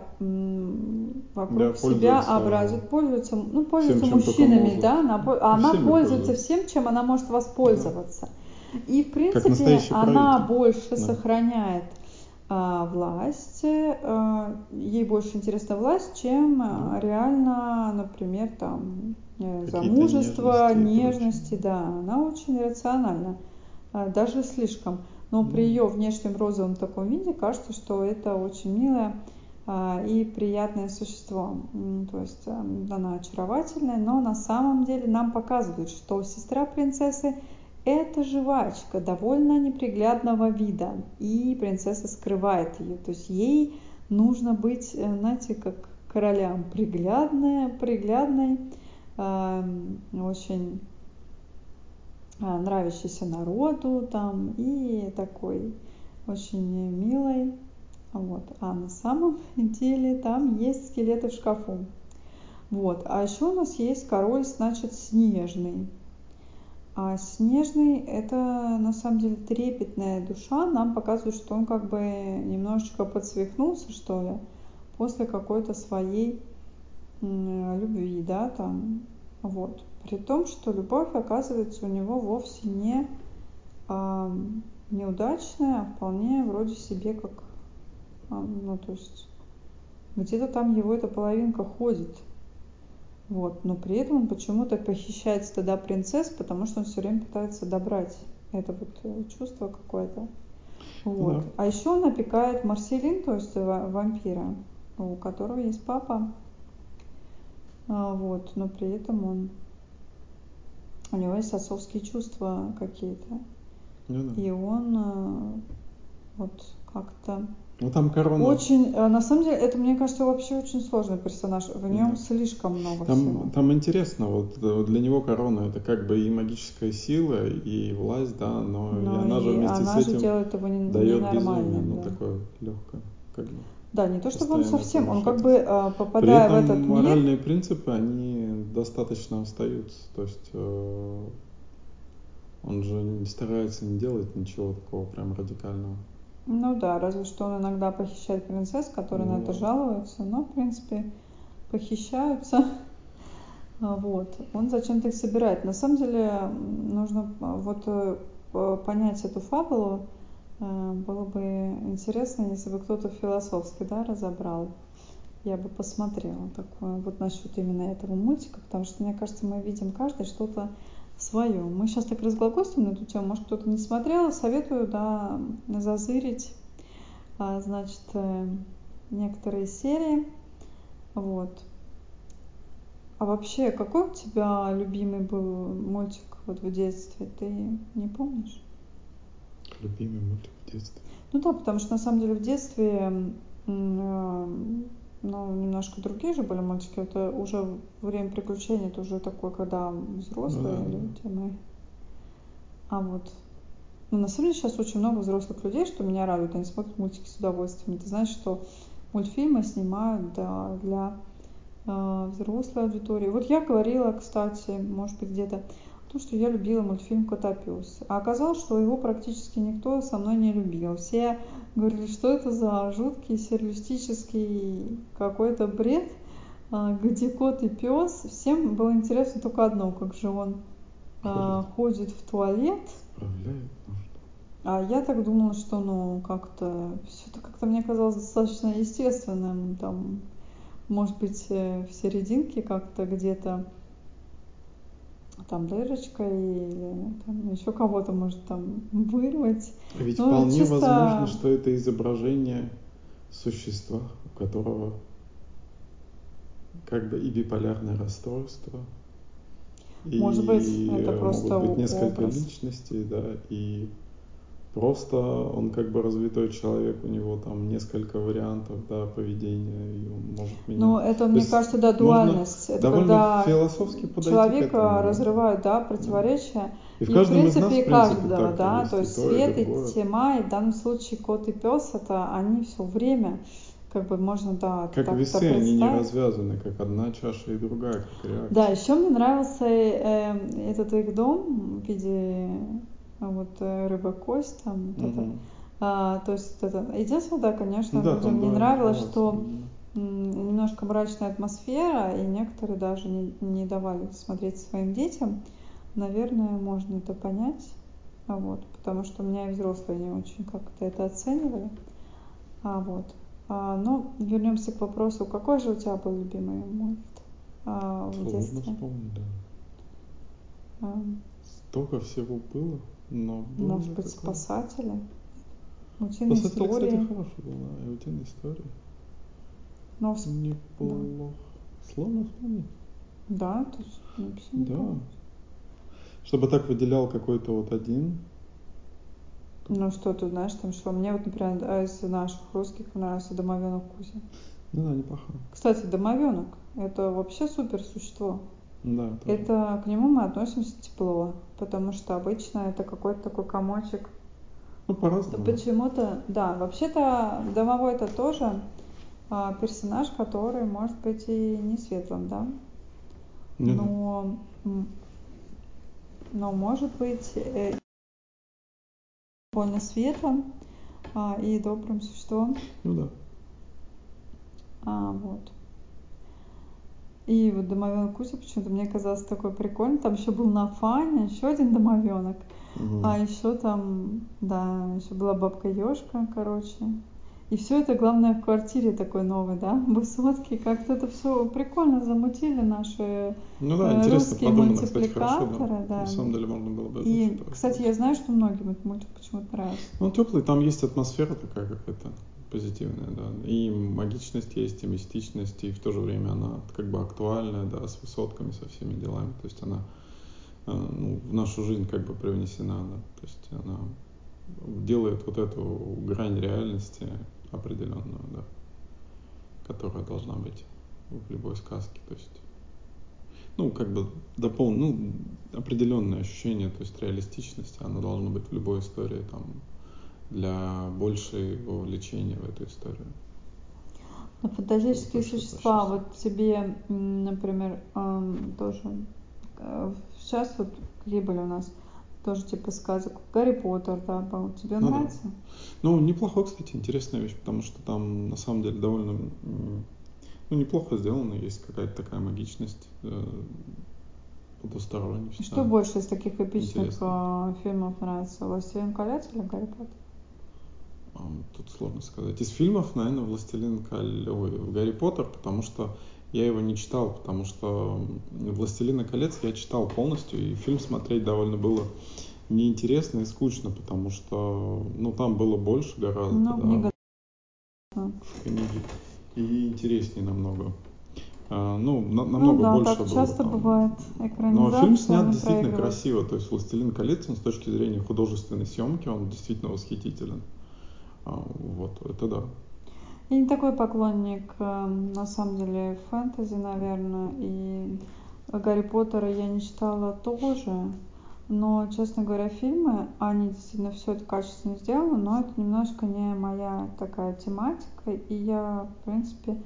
вокруг да, себя образует, пользуется, ну, пользуется всем, мужчинами, да, она, она пользуется всем, чем она может воспользоваться. Да. И, в принципе, она правитель. больше да. сохраняет а, власть, а, ей больше интересна власть, чем а, реально, например, там, э, замужество, нежности, нежности да, она очень рациональна, а, даже слишком но при ее внешнем розовом таком виде кажется, что это очень милое а, и приятное существо. То есть а, она очаровательная, но на самом деле нам показывают, что сестра принцессы это жвачка довольно неприглядного вида, и принцесса скрывает ее. То есть ей нужно быть, э, знаете, как королям, приглядная, приглядной, очень а, нравящийся народу там и такой очень милой. Вот. А на самом деле там есть скелеты в шкафу. Вот. А еще у нас есть король, значит, снежный. А снежный это на самом деле трепетная душа. Нам показывает, что он как бы немножечко подсвихнулся, что ли, после какой-то своей любви, да, там. Вот. При том, что любовь, оказывается, у него вовсе не а, неудачная, а вполне вроде себе как, а, ну, то есть где-то там его эта половинка ходит. Вот. Но при этом он почему-то похищает тогда принцесс, потому что он все время пытается добрать это вот э, чувство какое-то. Вот. Да. А еще он опекает Марселин, то есть вампира, у которого есть папа. А, вот. Но при этом он у него есть отцовские чувства какие-то. Ну, да. И он э, вот как-то ну там корона. Очень, э, на самом деле, это мне кажется вообще очень сложный персонаж. В нем да. слишком много там, всего. Там интересно, вот э, для него корона это как бы и магическая сила, и власть, да, но, но и она и же вместе она с этим же делает его не, дает безумие, ну, да. ну такое легкое, как бы. Да, не то чтобы он совсем, он как бы э, попадая При этом в этот мир. моральные принципы, они достаточно остаются. То есть э, он же не старается не делать ничего такого прям радикального. Ну да, разве что он иногда похищает принцесс, которые ну, на это жалуются, но в принципе похищаются. А, Вот. Он зачем-то их собирает. На самом деле нужно а, вот э, понять эту фабулу. Э, Было бы интересно, если бы кто-то философски, да, разобрал. Я бы посмотрела такое вот насчет именно этого мультика, потому что, мне кажется, мы видим каждый что-то свое. Мы сейчас так разглагольствуем на эту тему, может, кто-то не смотрел, советую, да, зазырить, а, значит, э, некоторые серии. Вот. А вообще, какой у тебя любимый был мультик вот в детстве? Ты не помнишь? Любимый мультик в детстве. Ну да, потому что на самом деле в детстве э, ну, немножко другие же были мультики. Это уже время приключений, это уже такое, когда взрослые Ну да, люди мы. А вот ну, на самом деле сейчас очень много взрослых людей, что меня радует. Они смотрят мультики с удовольствием. Ты знаешь, что мультфильмы снимают да, для э, взрослой аудитории. Вот я говорила, кстати, может быть, где-то о том, что я любила мультфильм «Котопес». А оказалось, что его практически никто со мной не любил. Все говорили, что это за жуткий сюрреалистический какой-то бред, а, где кот и пес. Всем было интересно только одно, как же он а, ходит в туалет. Справляет. А я так думала, что ну как-то все это как-то мне казалось достаточно естественным. Там, может быть, э, в серединке как-то где-то там дырочка или там еще кого-то может там вырвать. Ведь Ну, вполне чисто- возможно, что это изображение существа, у которого как бы и биполярное расстройство, и Может быть, это могут просто быть несколько образ. личностей, да, и просто он как бы развитой человек, у него там несколько вариантов, да, поведения, и он может менять. Но это, То мне кажется, да, дуальность. Это когда философски человека да. разрывают, да, противоречия. И в И, в принципе, нас, в принципе, каждого, так да, есть то и есть то, свет и и тьма, и в данном случае кот и пес, это они все время, как бы можно, да, Как так весы, они не развязаны, как одна чаша и другая, как реакция. Да, еще мне нравился э, этот их дом в виде вот э, рыба кость там, вот это. Мгм. А, то есть это единственное, да, конечно, да, людям не нравилось, что немножко мрачная атмосфера, и некоторые даже не, не давали смотреть своим детям. Наверное, можно это понять, а вот, потому что у меня и взрослые не очень как-то это оценивали. А вот. А, ну, вернемся к вопросу, какой же у тебя был любимый мульт а, в детстве? вспомнить, да. А, Столько всего было, но Может быть, такое? спасатели? Утиные Спасатели, кстати, истории? хороший был, да, и утиные истории. Ну, вс- Неплохо. Сложно вспомнить. да, то есть вообще не Да. помню. Чтобы так выделял какой-то вот один. Ну что ты знаешь, там что? Мне вот, например, из наших русских нравится домовенок Кузя. Ну да, неплохо. Кстати, домовенок – это вообще супер существо. Да. Это к нему мы относимся тепло, потому что обычно это какой-то такой комочек. Ну, по-разному. почему-то, да, вообще-то домовой это тоже а, персонаж, который может быть и не светлым, да, да. но, но может быть э, довольно светлым а, и добрым существом. Ну да. А, вот. И вот домовенок Кузя почему-то мне казался такой прикольный. Там еще был Нафаня, еще один домовенок. Мгм. А еще там, да, еще была бабка Ежка, короче. И все это, главное, в квартире такой новой, да, высотки. Как-то это все прикольно замутили наши Ну да, э, русские кстати, хорошо, мультипликаторы, да. да. На самом деле можно было даже И, кстати, я знаю, что многим этот мультик почему-то нравится. Ну, теплый, там есть атмосфера такая какая-то позитивная, да. И магичность есть, и мистичность, и в то же время она как бы актуальная, да, с высотками, со всеми делами. То есть она э, ну, в нашу жизнь как бы привнесена, да. То есть она делает вот эту грань реальности определенную, да, которая должна быть в любой сказке. То есть, ну, как бы допол... ну, определенное ощущение, то есть реалистичности, оно должно быть в любой истории там для большей вовлечения в эту историю. Но фантастические Чтобы существа, вот тебе, например, эм, тоже э, сейчас вот какие были у нас тоже типа сказок. Гарри Поттер, да, был. Тебе Ну да. нравится? Ну, неплохо, кстати, интересная вещь, потому что там на самом деле довольно ну, неплохо сделано, есть какая-то такая магичность э, потусторонняя. Что больше из таких эпичных Интересно. э, фильмов нравится? «Властелин колец» или «Гарри Поттер»? Тут сложно сказать. Из фильмов, наверное, «Властелин колец», ой, «Гарри Поттер», потому что я его не читал, потому что «Властелина колец» я читал полностью, и фильм смотреть довольно было неинтересно и скучно, потому что, ну, там было больше гораздо. Ну, да, книга. книги. И интереснее намного. А, ну, на, Ну намного да, больше так было часто там. бывает. Но Экранизация фильм снят действительно красиво. То есть «Властелин колец» он с точки зрения художественной съемки, он действительно восхитителен. А, Вот, это да. Я не такой поклонник, э, на самом деле, фэнтези, наверное, и Гарри Поттера я не читала тоже. Но, честно говоря, фильмы, они действительно все это качественно сделаны, но это немножко не моя такая тематика. И я, в принципе,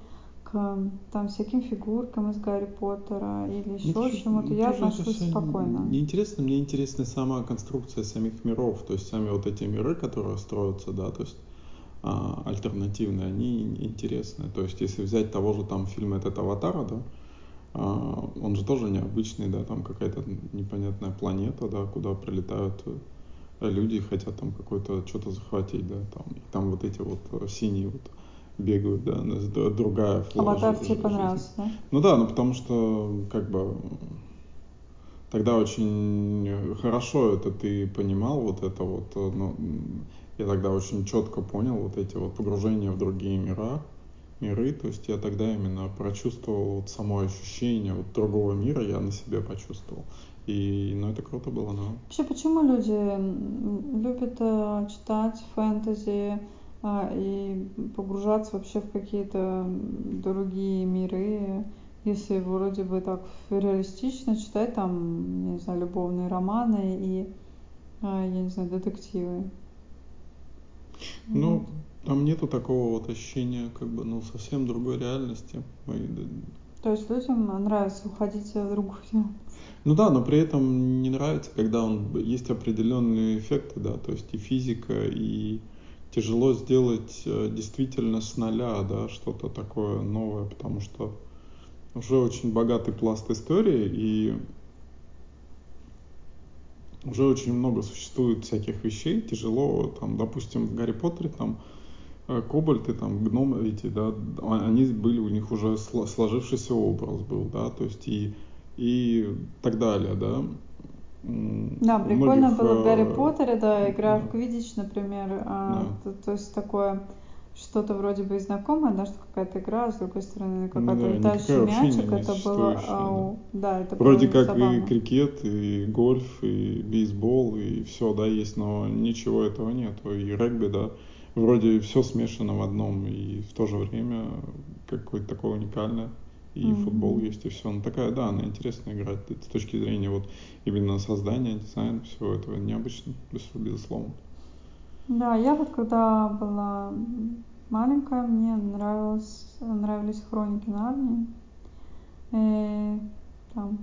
к там всяким фигуркам из Гарри Поттера или еще Ну, чему-то я тоже это отношусь спокойно. Неинтересно, мне интересна сама конструкция самих миров, то есть сами вот эти миры, которые строятся, да, то есть а, альтернативные, они интересны. То есть если взять того же там фильма этот «Аватара», да, он же тоже необычный, да, там какая-то непонятная планета, да, куда прилетают э, люди и хотят там какое-то что-то захватить, да, там, и там вот эти вот э, синие вот бегают, да, другая флора Аватар тебе понравился, да? Ну да, ну потому что как бы тогда очень хорошо это ты понимал, вот это вот, э, ну, я тогда очень четко понял вот эти вот погружения в другие мира, миры, то есть я тогда именно прочувствовал вот само ощущение вот другого мира, я на себе почувствовал. И, ну, это круто было, да. Вообще, почему люди любят э, читать фэнтези а, и погружаться вообще в какие-то другие миры, если вроде бы так реалистично читать там, не знаю, любовные романы и, а, я не знаю, детективы? Ну, Вот. Там нету такого вот ощущения, как бы, ну, совсем другой реальности. То есть людям нравится уходить в другую. Ну да, но при этом не нравится, когда он есть определенные эффекты, да, то есть и физика, и тяжело сделать э, действительно с нуля, да, что-то такое новое, потому что уже очень богатый пласт истории, и уже очень много существует всяких вещей, тяжело, там, допустим, в Гарри Поттере там кобальты, там, гномы эти, да, а- они были, у них уже сло- сложившийся образ был, да, то есть и, и так далее, да. Да, прикольно многих, было в Гарри э, Поттере, да, игра да. в Квиддич, например, а, Да. то, то есть такое что-то вроде бы и знакомое, да, что какая-то игра, а с другой стороны Ну какой-то да, летающий мячик, не это было, да. да, это Вроде было как забавно. и крикет, и гольф, и бейсбол, и все, да, есть, но ничего этого нету. И регби, да, вроде все смешано в одном, и в то же время какое-то такое уникальное. И Мгм. футбол есть, и все. Ну такая, да, она интересная играть с точки зрения вот именно создания, дизайна, всего этого необычно, без- безусловно. Да, я вот когда была маленькая, мне нравилось, нравились хроники Нарнии. И там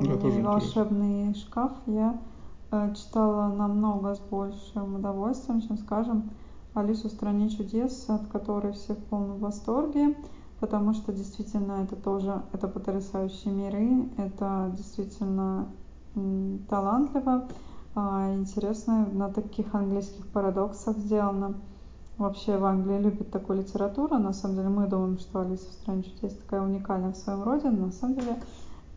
Да, тоже колдунья и интересно. волшебный шкаф я э, читала намного с большим удовольствием, чем, скажем, Алису в стране чудес, от которой все в полном восторге, потому что действительно это тоже это потрясающие миры, это действительно талантливо, а, интересно, на таких английских парадоксах сделано. Вообще в Англии любят такую литературу. На самом деле мы думаем, что Алиса в стране чудес такая уникальная в своем роде, но на самом деле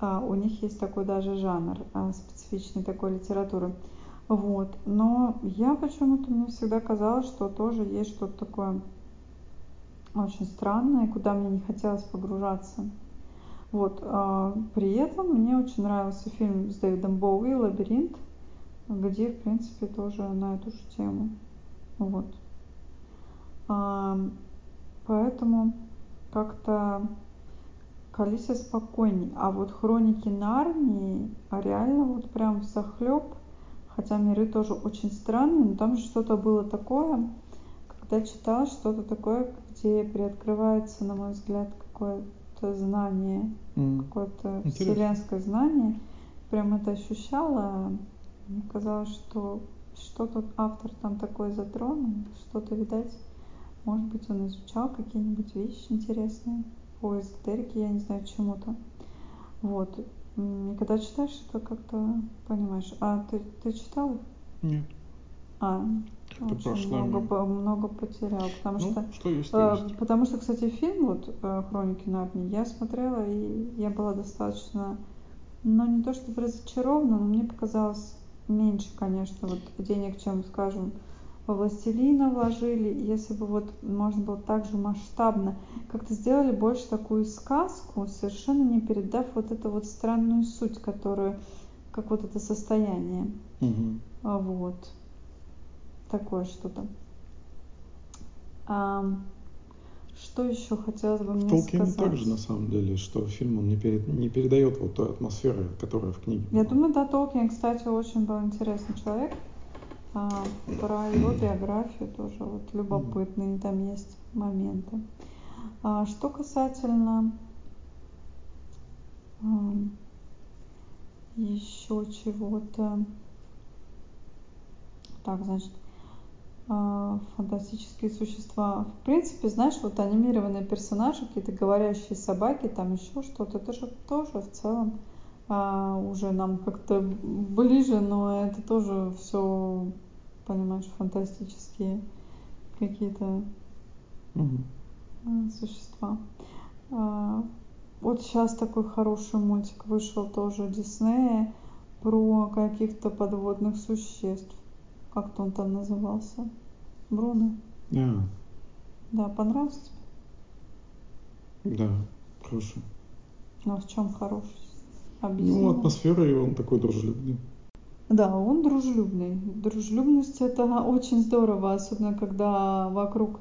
а, у них есть такой даже жанр а, специфичной такой литературы. Вот. Но я почему-то, мне всегда казалось, что тоже есть что-то такое очень странное, куда мне не хотелось погружаться. Вот. а, При этом мне очень нравился фильм с Дэвидом Боуи «Лабиринт», где, в принципе, тоже на эту же тему. Вот. А, Поэтому как-то к Алисе спокойней. А вот хроники Нарнии реально вот прям захлеб. Хотя миры тоже очень странные, но там же что-то было такое, когда читала что-то такое, где приоткрывается, на мой взгляд, какое-то знание, М, какое-то Интересно. вселенское знание. Прям это ощущала. Мне казалось, что что-то автор там такое затронул, что-то, видать, может быть, он изучал какие-нибудь вещи интересные. по эзотерике, я не знаю, чему-то. Вот. И когда читаешь, это как-то понимаешь. А ты, ты читал? Нет. А, Как-то очень прошло много, по- много потерял, потому Ну, что что есть, то Э, есть. Потому что, кстати, фильм вот э, «Хроники Нарнии» я смотрела, и я была достаточно, ну, не то чтобы разочарована, но мне показалось меньше, конечно, вот денег, чем, скажем, «Властелина» вложили. Если бы вот можно было так же масштабно, как-то сделали больше такую сказку, совершенно не передав вот эту вот странную суть, которую, как вот это состояние. А, Вот. Такое что-то. Ам, Что еще хотелось бы В мне Толкине сказать? также, на самом деле, что фильм он не, перед- не передает вот той атмосферы, которая в книге. Я думаю, да, Толкин, кстати, очень был интересный человек. А, про его биографию тоже вот любопытные там есть моменты. А, что касательно ам, еще чего-то. Так, значит, а, фантастические существа. В принципе, знаешь, вот анимированные персонажи, какие-то говорящие собаки, там еще что-то, это же тоже в целом а, уже нам как-то ближе, но это тоже все, понимаешь, фантастические какие-то а, существа. А, Вот сейчас такой хороший мультик вышел тоже Диснея про каких-то подводных существ. Как-то он там назывался. Бруно. А, Да, понравился тебе? да, хорошо. Ну, а в чем хороший? Объясни. Ну, атмосфера, и он такой дружелюбный. Да, он дружелюбный. Дружелюбность это очень здорово, особенно когда вокруг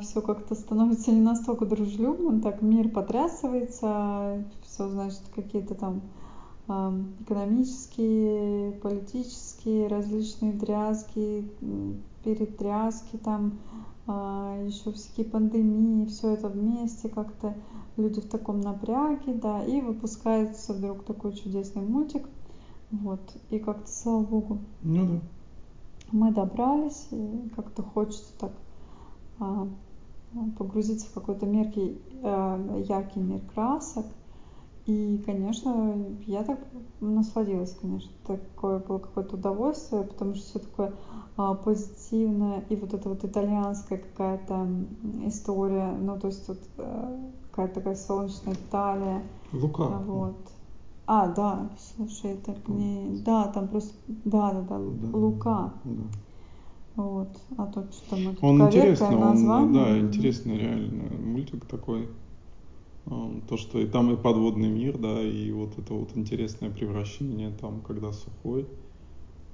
все как-то становится не настолько дружелюбным, так мир потрясывается, все, значит, какие-то там а, экономические, политические, различные дрязги, перетряски там, еще всякие пандемии, все это вместе как-то люди в таком напряге, да, и выпускается вдруг такой чудесный мультик, вот, и как-то, слава богу, Ну да. мы добрались, и как-то хочется так а, погрузиться в какой-то меркий, э, яркий мир красок. И, конечно, я так насладилась, конечно. Такое было какое-то удовольствие, потому что все такое а, позитивное. И вот эта вот итальянская какая-то история, ну, то есть вот э, какая-то такая солнечная Италия. Лука. А, Вот. А, да, слушай, это мне... Да, там просто... Да, да, да, Да. Лука. Да. Вот. А тут что тут Он интересный, он, название. да, интересный реально мультик такой. А, То, что и там и подводный мир, да, и вот это вот интересное превращение там, когда сухой.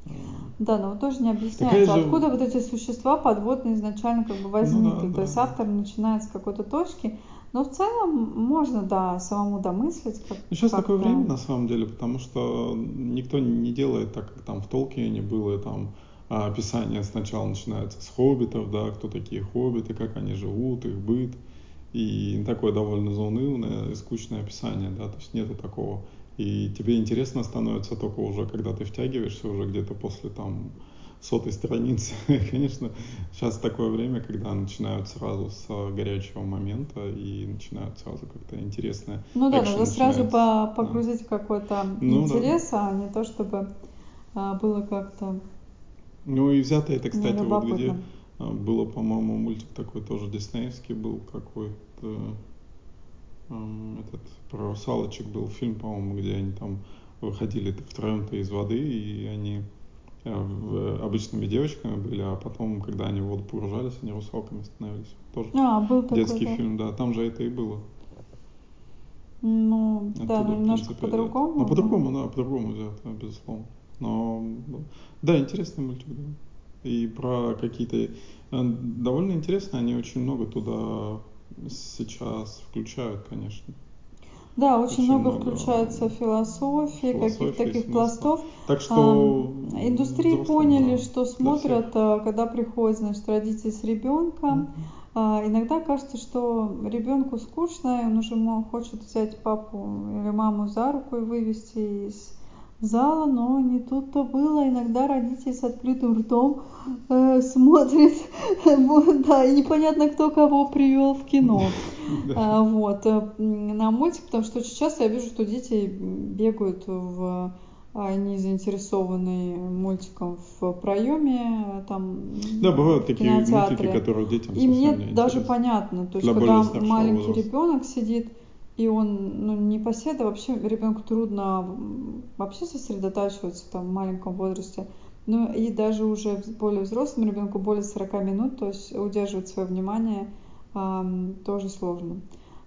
А, Да, но вот тоже не объясняется, же- откуда вот эти существа подводные изначально как бы возникли. Ну да, То есть да. автор начинает с какой-то точки, но в целом можно, да, самому домыслить. Как, Ну, сейчас такое время, на самом деле, потому что никто не делает так, как там в Толкине было, там а, описание сначала начинается с хоббитов, да, кто такие хоббиты, как они живут, их быт, и такое довольно заунывное и скучное описание, да, то есть нету такого. И тебе интересно становится только уже, когда ты втягиваешься уже где-то после там сотой страницы. Конечно, сейчас такое время, когда начинают сразу с горячего момента и начинают сразу как-то интересное Ну да, надо сразу по- погрузить в какой-то Ну да. интерес, а не то, чтобы а, было как-то Ну и взято это, кстати, вот где было, по-моему, мультик такой тоже диснеевский был какой-то, этот, про русалочек был фильм, по-моему, где они там выходили втроем-то из воды, и они э, обычными девочками были, а потом, когда они в воду погружались, они русалками становились. Тоже А, был такой, детский да. фильм, да, там же это и было. Ну, да, Оттуда, в немножко по-другому. Ну, по-другому, да, по-другому взято, безусловно. Но, да, интересный мультик, да. И про какие-то... э, Довольно интересно, они очень много туда сейчас включают, конечно. Да, очень, Очень много, много, включается философии, каких-то таких смысла. пластов. Так что... А, Индустрии взрослым, поняли, да, что смотрят, всех. а, когда приходят, значит, родители с ребенком. Мгм. А, Иногда кажется, что ребенку скучно, и он уже хочет взять папу или маму за руку и вывести из зала, но не тут-то было. Иногда родители с открытым ртом э, смотрят, да, и непонятно, кто кого привел в кино. А, вот, э, на мультик, потому что очень часто я вижу, что дети бегают в они заинтересованы мультиком в проеме, там, да, бывают такие мультики, которые детям И мне даже понятно, то есть, Для когда маленький возраста. ребенок сидит, и он ну, не поседа, вообще ребенку трудно вообще сосредотачиваться там, в маленьком возрасте. Ну и даже уже более взрослым ребенку, более 40 минут, то есть удерживать свое внимание э, тоже сложно.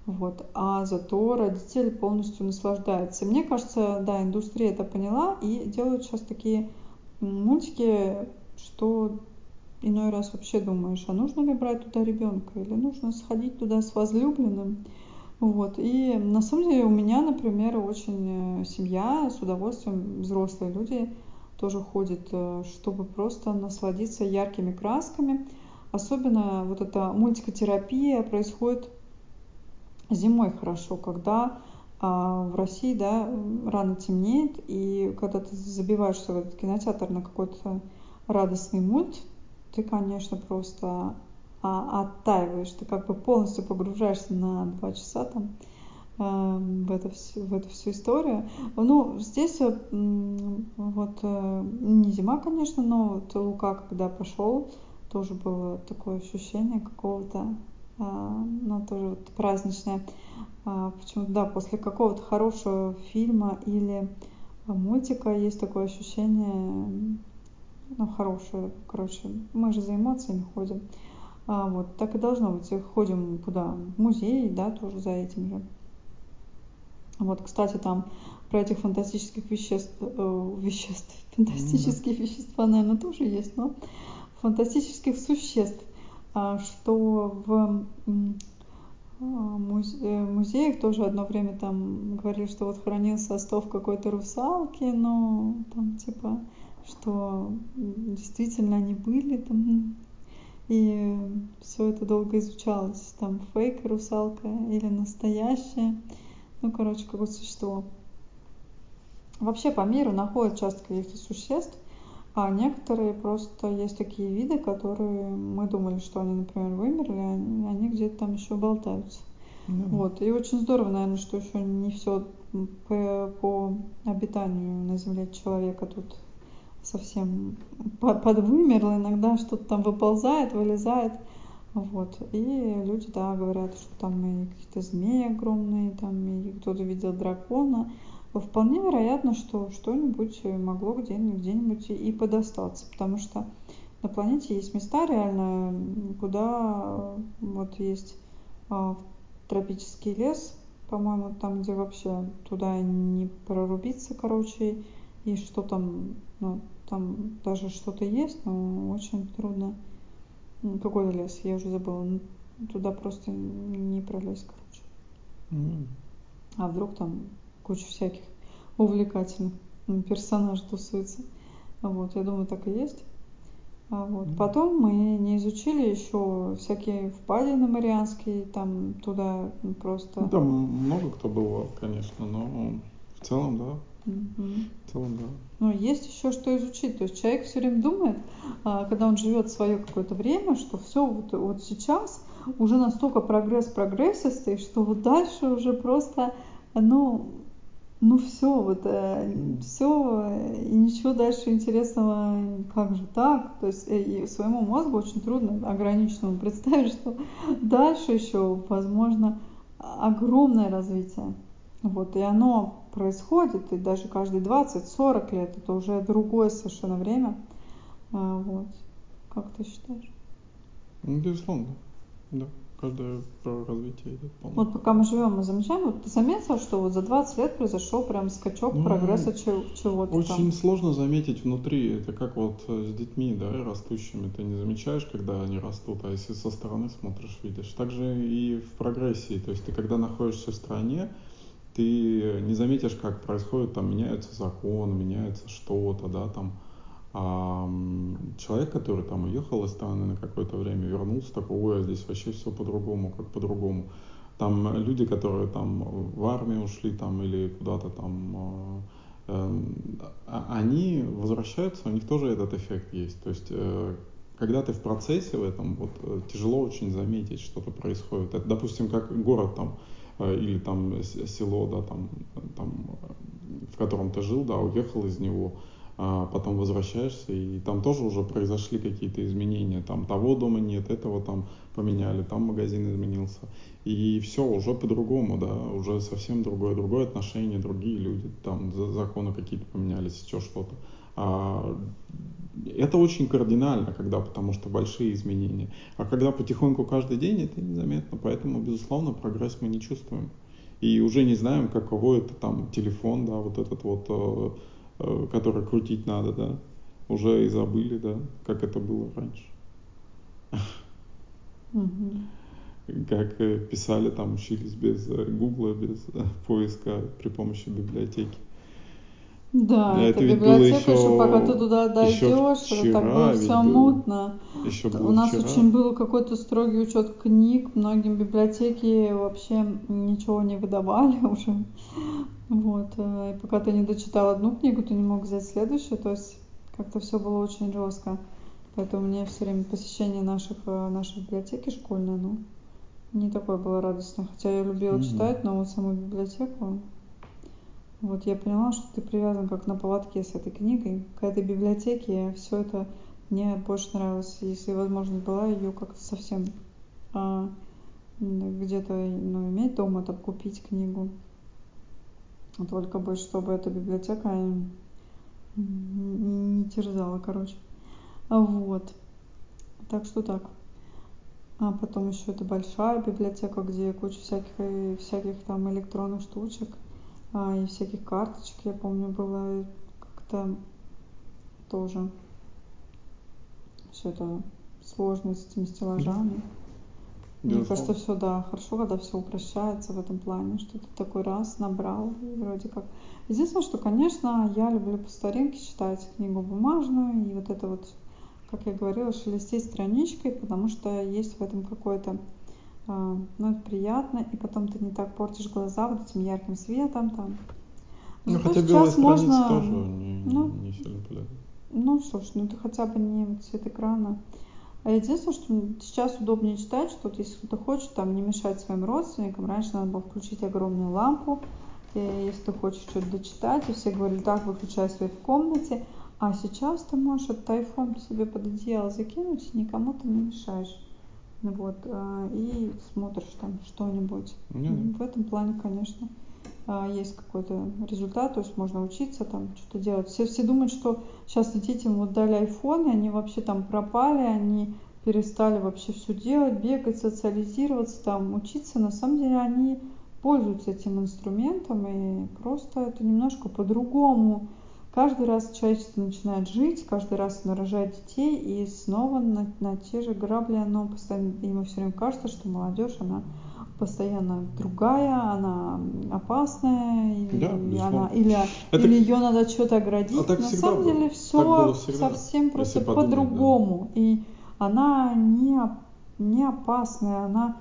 Вот. А зато родитель полностью наслаждается. Мне кажется, да, индустрия это поняла и делают сейчас такие мультики, что иной раз вообще думаешь, а нужно ли брать туда ребенка или нужно сходить туда с возлюбленным. Вот. И на самом деле у меня, например, очень э, семья с удовольствием, взрослые люди тоже ходят, э, чтобы просто насладиться яркими красками. Особенно вот эта мультикотерапия происходит зимой хорошо, когда а, в России, да, рано темнеет, и когда ты забиваешься в этот кинотеатр на какой-то радостный мульт, ты, конечно, просто а, оттаиваешь, ты как бы полностью погружаешься на два часа там э, в, это, в эту всю историю. Ну, здесь э, вот э, не зима, конечно, но вот Лука, когда пошел, тоже было такое ощущение какого-то, ну, тоже вот праздничное. Почему-то, да, после какого-то хорошего фильма или мультика есть такое ощущение, ну, хорошее, короче, мы же за эмоциями ходим. А, вот, так и должно быть. Ходим куда? В музей, да, тоже за этим же. Вот, кстати, там про этих фантастических веществ, э, веществ, фантастические mm-hmm. вещества, наверное, тоже есть, но фантастических существ, а, что в а, музе- музеях тоже одно время там говорили, что вот хранился остов какой-то русалки, но там типа, что действительно они были там и все это долго изучалось. Там фейк русалка или настоящая. Ну, короче, какое-то существо. Вообще по миру находят часто каких-то существ, а некоторые просто есть такие виды, которые мы думали, что они, например, вымерли, а они, они где-то там еще болтаются. Mm-hmm. Вот. И очень здорово, наверное, что еще не все по, по обитанию на Земле человека тут совсем подвымерло, иногда что-то там выползает, вылезает. Вот. И люди, да, говорят, что там и какие-то змеи огромные, там и кто-то видел дракона. Вполне вероятно, что что-нибудь могло где-нибудь, где-нибудь и подостаться, потому что на планете есть места реально, куда вот есть а, тропический лес, по-моему, там, где вообще туда не прорубиться, короче, и что там, ну, там даже что-то есть, но очень трудно. Какой лес? Я уже забыла. Ну, туда просто не пролезть, короче. Mm. А вдруг там куча всяких увлекательных персонажей тусуется. Вот, я думаю, так и есть. А вот. Mm. Потом мы не изучили еще всякие впадины марианские, там туда просто... Ну, там много кто был, конечно, но в целом, да, в целом, да. Но есть еще что изучить. То есть человек все время думает, а, когда он живет свое какое-то время, что все вот, вот сейчас уже настолько прогресс прогрессистый, что вот дальше уже просто, ну, ну все, вот э, все, и ничего дальше интересного, как же так? То есть э, и своему мозгу очень трудно ограниченному представить, что дальше еще возможно огромное развитие. Вот, и оно происходит, и даже каждые 20-40 лет это уже другое совершенно время. А, вот. Как ты считаешь? Ну, безусловно, да. Каждое про развитие идет полностью. Вот пока мы живем, мы замечаем, вот ты заметил, что вот за 20 лет произошел прям скачок ну, прогресса чего-то Очень там. сложно заметить внутри, это как вот с детьми, да, растущими, ты не замечаешь, когда они растут, а если со стороны смотришь, видишь. Также и в прогрессии, то есть ты когда находишься в стране, ты не заметишь, как происходит, там меняются законы, меняется что-то, да, там. А человек, который там уехал из страны на какое-то время, вернулся, такой, ой, а здесь вообще все по-другому, как по-другому. Там люди, которые там в армию ушли там или куда-то там эм, а- они возвращаются, у них тоже этот эффект есть. То есть, э, когда ты в процессе в этом, вот э, тяжело очень заметить, что-то происходит. Это, допустим, как город там э, или там село, да, там, там, э, в котором ты жил, да, уехал из него, а потом возвращаешься, и там тоже уже произошли какие-то изменения, там того дома нет, этого там поменяли, там магазин изменился, и все уже по-другому, да, уже совсем другое, другое отношение, другие люди, там за- законы какие-то поменялись, еще что-то. А, это очень кардинально, когда, потому что большие изменения. А когда потихоньку каждый день, это незаметно, поэтому, безусловно, прогресс мы не чувствуем. И уже не знаем, каково это там телефон, да, вот этот вот э, Э, который крутить надо, да, уже и забыли, да, как это было раньше. Угу. Как э, писали, там учились без гугла, без поиска при помощи библиотеки. Да, это, это библиотека, еще, еще пока ты туда дойдешь, это так было все мутно. Еще было У нас вчера. очень был какой-то строгий учет книг, многим библиотеки вообще ничего не выдавали уже. Вот. Э, и пока ты не дочитал одну книгу, ты не мог взять следующую. То есть как-то все было очень жестко. Поэтому мне все время посещение наших, э, нашей библиотеки школьной, ну, не такое было радостное. Хотя я любила mm-hmm. читать, но вот саму библиотеку, вот я поняла, что ты привязан как на поводке с этой книгой к этой библиотеке. Все это мне больше нравилось, если возможность была ее как-то совсем а, где-то ну, иметь дома, там купить книгу. Только бы, чтобы эта библиотека не терзала, короче. Вот. Так что так. А потом еще это большая библиотека, где куча всяких, всяких там электронных штучек и всяких карточек, я помню, было как-то тоже все это сложно с этими стеллажами. Мне кажется, все, да, хорошо, когда все упрощается в этом плане, что ты такой раз набрал, и вроде как. Единственное, что, конечно, я люблю по старинке читать книгу бумажную, и вот это вот, как я говорила, шелестеть страничкой, потому что есть в этом какое-то, э, ну, это приятно, и потом ты не так портишь глаза вот этим ярким светом там. Ну, хотя белая можно... тоже не, ну, не сильно полезно. Ну, слушай, ну ты хотя бы не цвет экрана. А единственное, что сейчас удобнее читать, что вот если кто-то хочет там не мешать своим родственникам, раньше надо было включить огромную лампу, если ты хочешь что-то дочитать, и все говорили, так, выключай свет в комнате, а сейчас ты можешь этот iPhone себе под одеяло закинуть, и никому ты не мешаешь. Вот, а, и смотришь там что-нибудь. Mm-hmm. В этом плане, конечно, а, есть какой-то результат, то есть можно учиться там что-то делать. Все, все думают, что сейчас детям вот дали айфоны, они вообще там пропали, они перестали вообще все делать, бегать, социализироваться, там, учиться. На самом деле они пользуются этим инструментом, и просто это немножко по-другому. Каждый раз человечество начинает жить, каждый раз оно рожает детей, и снова на, на те же грабли оно постоянно, ему все время кажется, что молодежь, она постоянно другая, она опасная, или, да, она, или, Это... или ее надо что-то оградить. А так На самом было. деле все совсем просто по-другому. Да. И она не, не опасная, она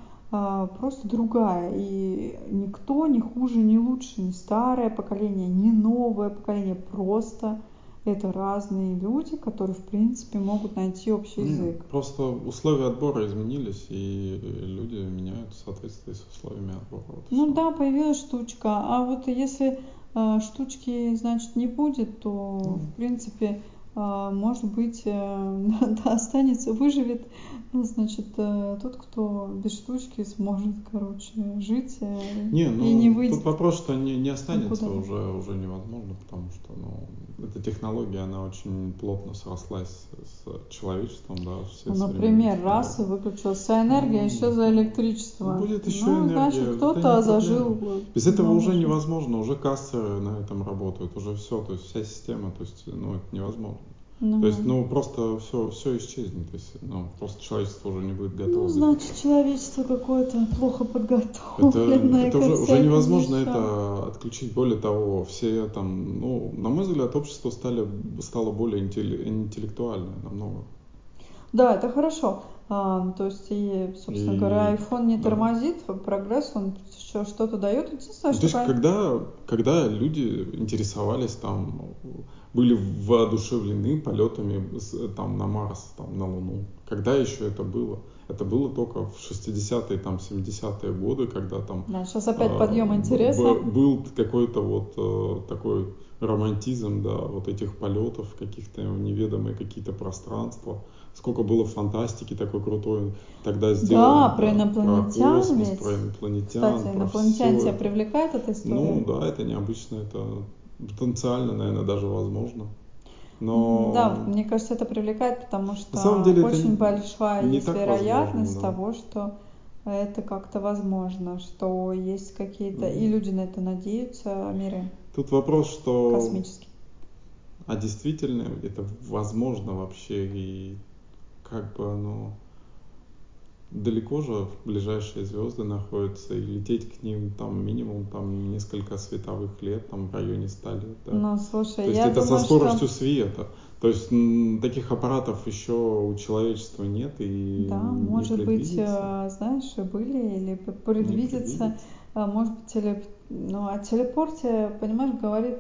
просто другая. И никто не хуже, не лучше, не старое поколение, не новое поколение, просто это разные люди, которые, в принципе, могут найти общий язык. Просто условия отбора изменились, и люди меняют в соответствии с условиями отбора. Вот ну все. да, появилась штучка. А вот если э, штучки, значит, не будет, то, mm. в принципе, может быть, э, останется, выживет значит, э, тот, кто без штучки сможет, короче, жить э, не, ну, и не выйдет. Тут вопрос, что не, не останется уже, уже невозможно, потому что ну, эта технология, она очень плотно срослась с человечеством, да. Все ну, например, раз и выключилась вся энергия, ну, еще за электричество. Будет еще ну, энергия. Значит, кто-то зажил. Без этого ну, уже невозможно, уже кассы на этом работают, уже все, то есть вся система, то есть, ну, это невозможно. Ну, то есть, ну, просто все, все исчезнет, то есть, ну, просто человечество уже не будет готово. Ну, значит, человечество какое-то плохо подготовленное. Это, это уже, уже невозможно это отключить. Более того, все там, ну, на мой взгляд, общество стали, стало более интеллектуальное намного. Да, это хорошо. А, то есть, и, собственно и, говоря, iPhone не тормозит, да. прогресс, он что что-то дает. Единственное, Ну, что то есть, когда, когда люди интересовались там, были воодушевлены полетами там на Марс, там на Луну, когда еще это было? Это было только в 60-е, там 70-е годы, когда там Да, сейчас опять а, подъем интереса. был какой-то вот э, такой романтизм, да, вот этих полетов, каких-то неведомые какие-то пространства. Сколько было фантастики такой крутой тогда сделано. про инопланетян Про космос, ведь. про инопланетян, Кстати, про инопланетяне всё тебя это. привлекает эта история? Ну да, это необычно, это потенциально, наверное, даже возможно. Но Да, мне кажется, это привлекает, потому что самом деле очень большая не есть вероятность возможно, да. того, что это как-то возможно, что есть какие-то, Мгм. и люди на это надеются, миры тут вопрос, что космические. а действительно это возможно вообще и как бы оно далеко же ближайшие звезды находятся и лететь к ним там минимум там несколько световых лет, там в районе 100 лет, да. Ну, слушай, То есть я это думаю, со скоростью что... света. То есть таких аппаратов еще у человечества нет и Да, не может быть, э, знаешь, были, или предвидится, а, может быть, телеп... ну, о телепорте, понимаешь, говорит,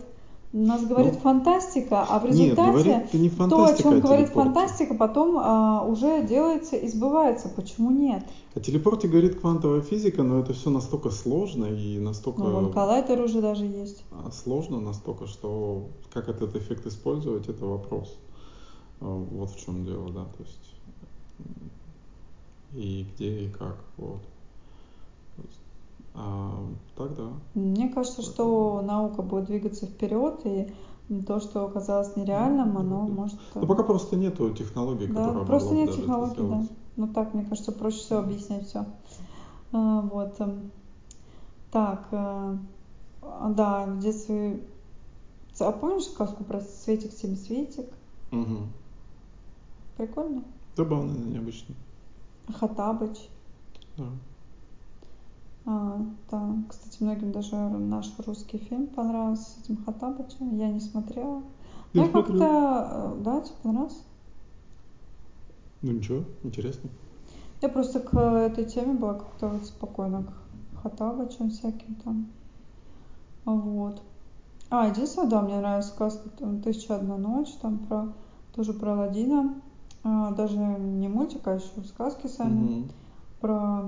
у нас говорит Ну, фантастика, а в Нет, результате говорит, это не то, о чем а говорит телепорте. фантастика, потом а, уже делается и сбывается. Почему нет? О телепорте говорит квантовая физика, но это все настолько сложно и настолько Ну, вон коллайдер уже даже есть. а, сложно настолько, что как этот эффект использовать, это вопрос. А, Вот в чем дело, да, то есть и где и как, вот. А, так да. Мне кажется, что наука будет двигаться вперед, и то, что оказалось нереальным, Ну, оно да. может... Ну пока просто нету технологии, Да, которая просто нет технологий, да. Ну так, мне кажется, проще всего объяснять все. Вот. эм, Так, э, а, да, в детстве... А помнишь сказку про Светик Семисветик? Угу. Прикольно. Забавно, необычно. Хатабыч. Да. А, да, кстати, многим даже наш русский фильм понравился с этим Хатабычем. Я не смотрела. Я Ну, смотрел. как-то... э, Да, тебе понравился? Ну ничего, интересно. Я просто к этой теме была как-то вот спокойно к Хатабычам всяким там. Вот. А, единственное, да, мне нравится сказка там, «Тысяча одна ночь», там про, тоже про Аладдина. А, даже не мультик, а еще сказки сами. Мгм. Про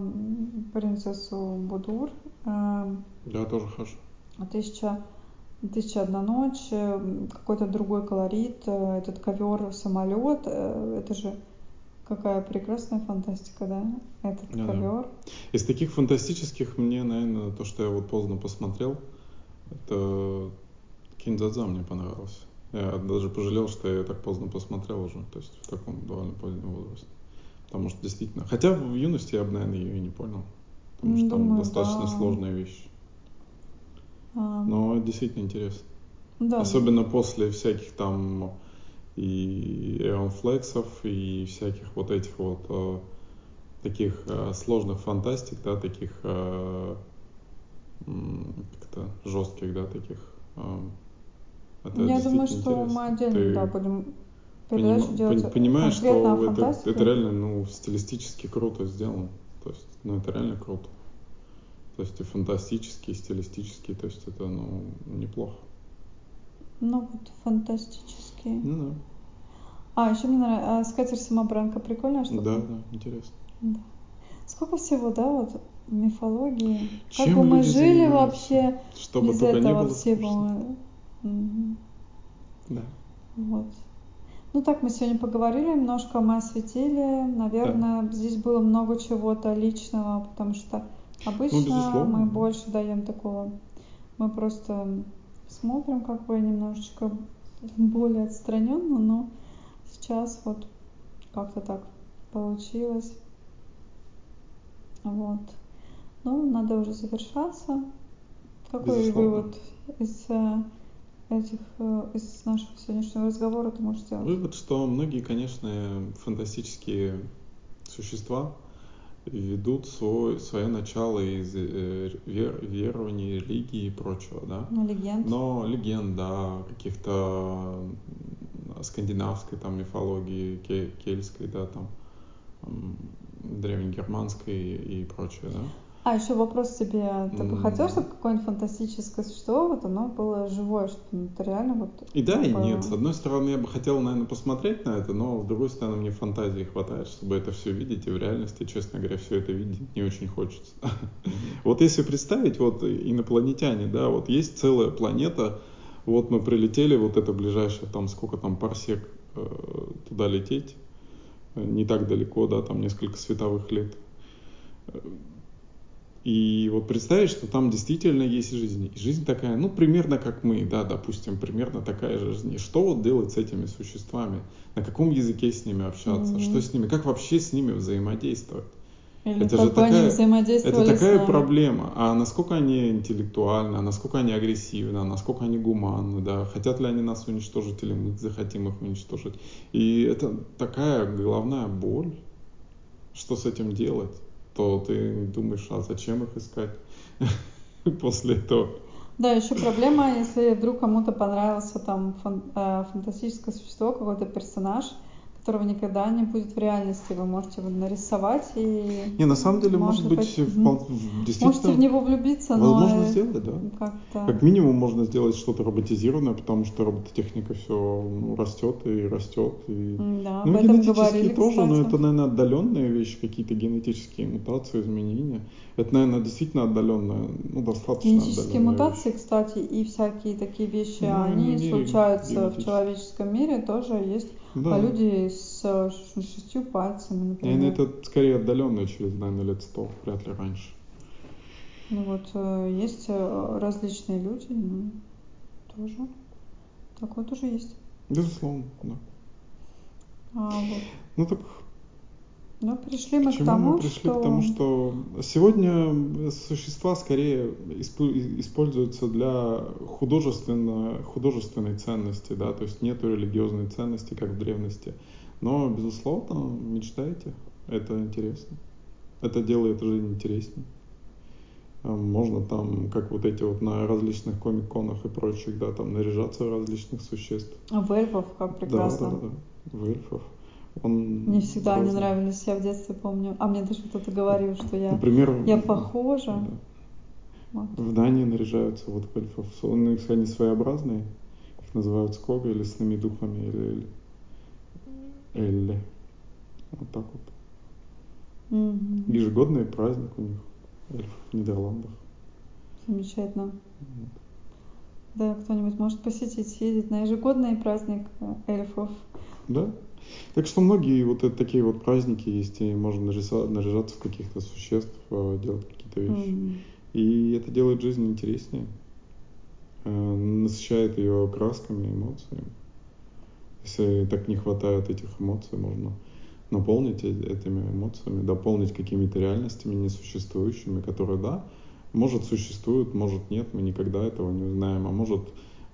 принцессу Будур. А, Да, тоже хорошо. Тысяча, тысяча одна ночь, э, какой-то другой колорит, э, этот ковер, самолет, э, это же какая прекрасная фантастика, да? Этот Да-да. ковер. Из таких фантастических мне, наверное, то, что я вот поздно посмотрел, это Киндзадза мне понравился. Я даже пожалел, что я так поздно посмотрел уже, то есть в таком довольно позднем возрасте. Потому что действительно, хотя в юности я бы, наверное, ее и не понял. Потому что там Думаю, достаточно да. сложные вещи. А, Но действительно интересно. да. Особенно после всяких там и Эон Флексов, и всяких вот этих вот э, таких э, сложных фантастик, да, таких э, как-то жестких, да, таких. э, это Я думаю, что мы интересно. отдельно, Ты да, будем поним- передачу пон- делать понимаешь, что это, это реально, ну, стилистически круто сделано. То есть, ну, это реально круто. То есть и фантастически, и стилистически, то есть это, ну, неплохо. Ну, вот фантастические. Ну А, еще мне нравится, а, скатерть самобранка прикольная да, штука? да, да, интересно. Да. Сколько всего, да, вот мифологии. как Чем бы мы жили вообще Чтобы без этого было всего. Мгм. Да. Вот. Ну так, мы сегодня поговорили немножко, мы осветили. Наверное, здесь было много чего-то личного, потому что обычно Ну, безусловно. мы больше даем такого. Мы просто смотрим как бы немножечко более отстраненно, но сейчас вот как-то так получилось. Вот. Ну, надо уже завершаться. Какой Безусловно. вывод из э, этих, э, из нашего сегодняшнего разговора ты можешь сделать? Вывод, что многие, конечно, фантастические существа ведут свой, свое начало из э, вер, верований, религии и прочего, да. Ну, легенд. Но легенд, да, каких-то скандинавской там мифологии, ке- кельтской, да, там древнегерманской и прочее, да. А еще вопрос тебе, ты бы хотел, чтобы какое-нибудь фантастическое существо, вот оно было живое, что это реально вот... И да, и нет. С одной стороны, я бы хотел, наверное, посмотреть на это, но с другой стороны, мне фантазии хватает, чтобы это все видеть, и в реальности, честно говоря, все это видеть не очень хочется. Вот если представить, вот инопланетяне, да, вот есть целая планета, вот мы прилетели, вот это ближайшее, там сколько там парсек э, туда лететь, э, не так далеко, да, там несколько световых лет. И вот представить, что там действительно есть жизнь. И жизнь такая, ну, примерно как мы, да, допустим, примерно такая же жизнь. И что вот делать с этими существами? На каком языке с ними общаться? Мгм. Что с ними? Как вообще с ними взаимодействовать? Или это же такая- Это такая проблема. А насколько они интеллектуальны, а насколько они агрессивны, а насколько они гуманны, да? Хотят ли они нас уничтожить или мы захотим их уничтожить? И это такая головная боль. Что с этим делать? То ты думаешь, а зачем их искать после этого? Да, еще проблема, если вдруг кому-то понравился там фан- э, фантастическое существо, какой-то персонаж, которого никогда не будет в реальности, вы можете его нарисовать и Не, на самом деле, может быть, быть, в- можете в действительно него влюбиться, но возможно сделать, да. как-то Как минимум можно сделать что-то роботизированное, потому что робототехника все растет и растет. И... Да, Ну, об этом говорили, тоже, но кстати. это, наверное, отдаленные вещи, какие-то генетические мутации, изменения. Это, наверное, действительно отдаленная, ну, достаточно Генетические мутации, вещь. кстати, и всякие такие вещи, Ну, они случаются в человеческом мире, тоже есть Да. а люди с шестью пальцами, например. Наверное, это скорее отдаленное через, наверное, лет сто, вряд ли раньше. Ну вот э, есть э, различные люди, ну, тоже. Такое тоже есть. Безусловно, да. А, вот. Ну так Но пришли мы К к тому, мы пришли? что... К тому, что сегодня существа скорее используются для художественно, художественной ценности, да, то есть нету религиозной ценности, как в древности. Но, безусловно, мечтайте, это интересно. Это делает жизнь интереснее. А Можно там, как вот эти вот на различных комик-конах и прочих, да, там наряжаться различных существ. А в эльфов как прекрасно. Да, да, да, в эльфов. Он Мне всегда они нравились, я в детстве помню. А мне даже кто-то говорил, что я, Например, я похожа. да. Вот. В Дании наряжаются вот эльфов. Их- они своеобразные. Их называют скога, лесными духами или элли. Вот так вот. Мгм. Ежегодный праздник у них, эльфов в Нидерландах. Замечательно. Вот. Да, кто-нибудь может посетить, съездить на ежегодный праздник э, эльфов. Да. Так что многие вот это, такие вот праздники есть, и можно нарисовать, наряжаться в каких-то существ, э, делать какие-то вещи. Мгм. И это делает жизнь интереснее, э, насыщает ее красками, эмоциями. Если так не хватает этих эмоций, можно наполнить э- этими эмоциями, дополнить какими-то реальностями несуществующими, которые, да, может существуют, может нет, мы никогда этого не узнаем, а может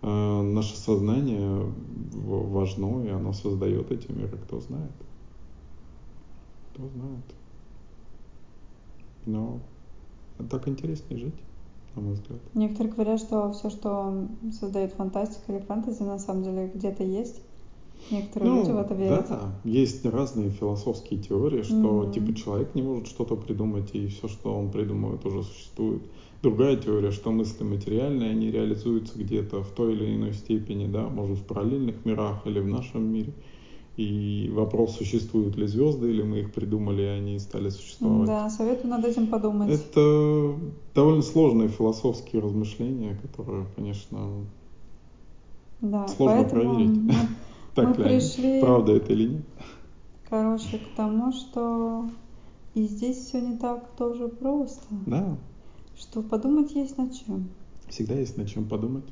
наше сознание важно, и оно создает эти миры, кто знает. Кто знает. Но так интереснее жить, на мой взгляд. Некоторые говорят, что все, что создает фантастика или фэнтези, на самом деле где-то есть. Некоторые люди в это верят. Ну, Да, есть разные философские теории, что Мгм. типа человек не может что-то придумать, и все, что он придумывает, уже существует. Другая теория, что мысли материальные, они реализуются где-то в той или иной степени, да, может в параллельных мирах или в нашем мире. И вопрос, существуют ли звезды, или мы их придумали, и они стали существовать. Да, советую над этим подумать. Это довольно сложные философские размышления, которые, конечно, Да, сложно проверить. мы, так мы ли пришли, правда это или нет. короче, к тому, что и здесь все не так тоже просто. Да, Что подумать есть над чем. всегда есть над чем подумать.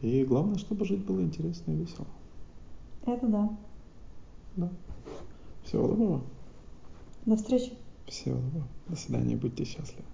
И главное, чтобы жить было интересно и весело. Это да. Да. Всего доброго. До встречи. Всего доброго. До свидания. Будьте счастливы.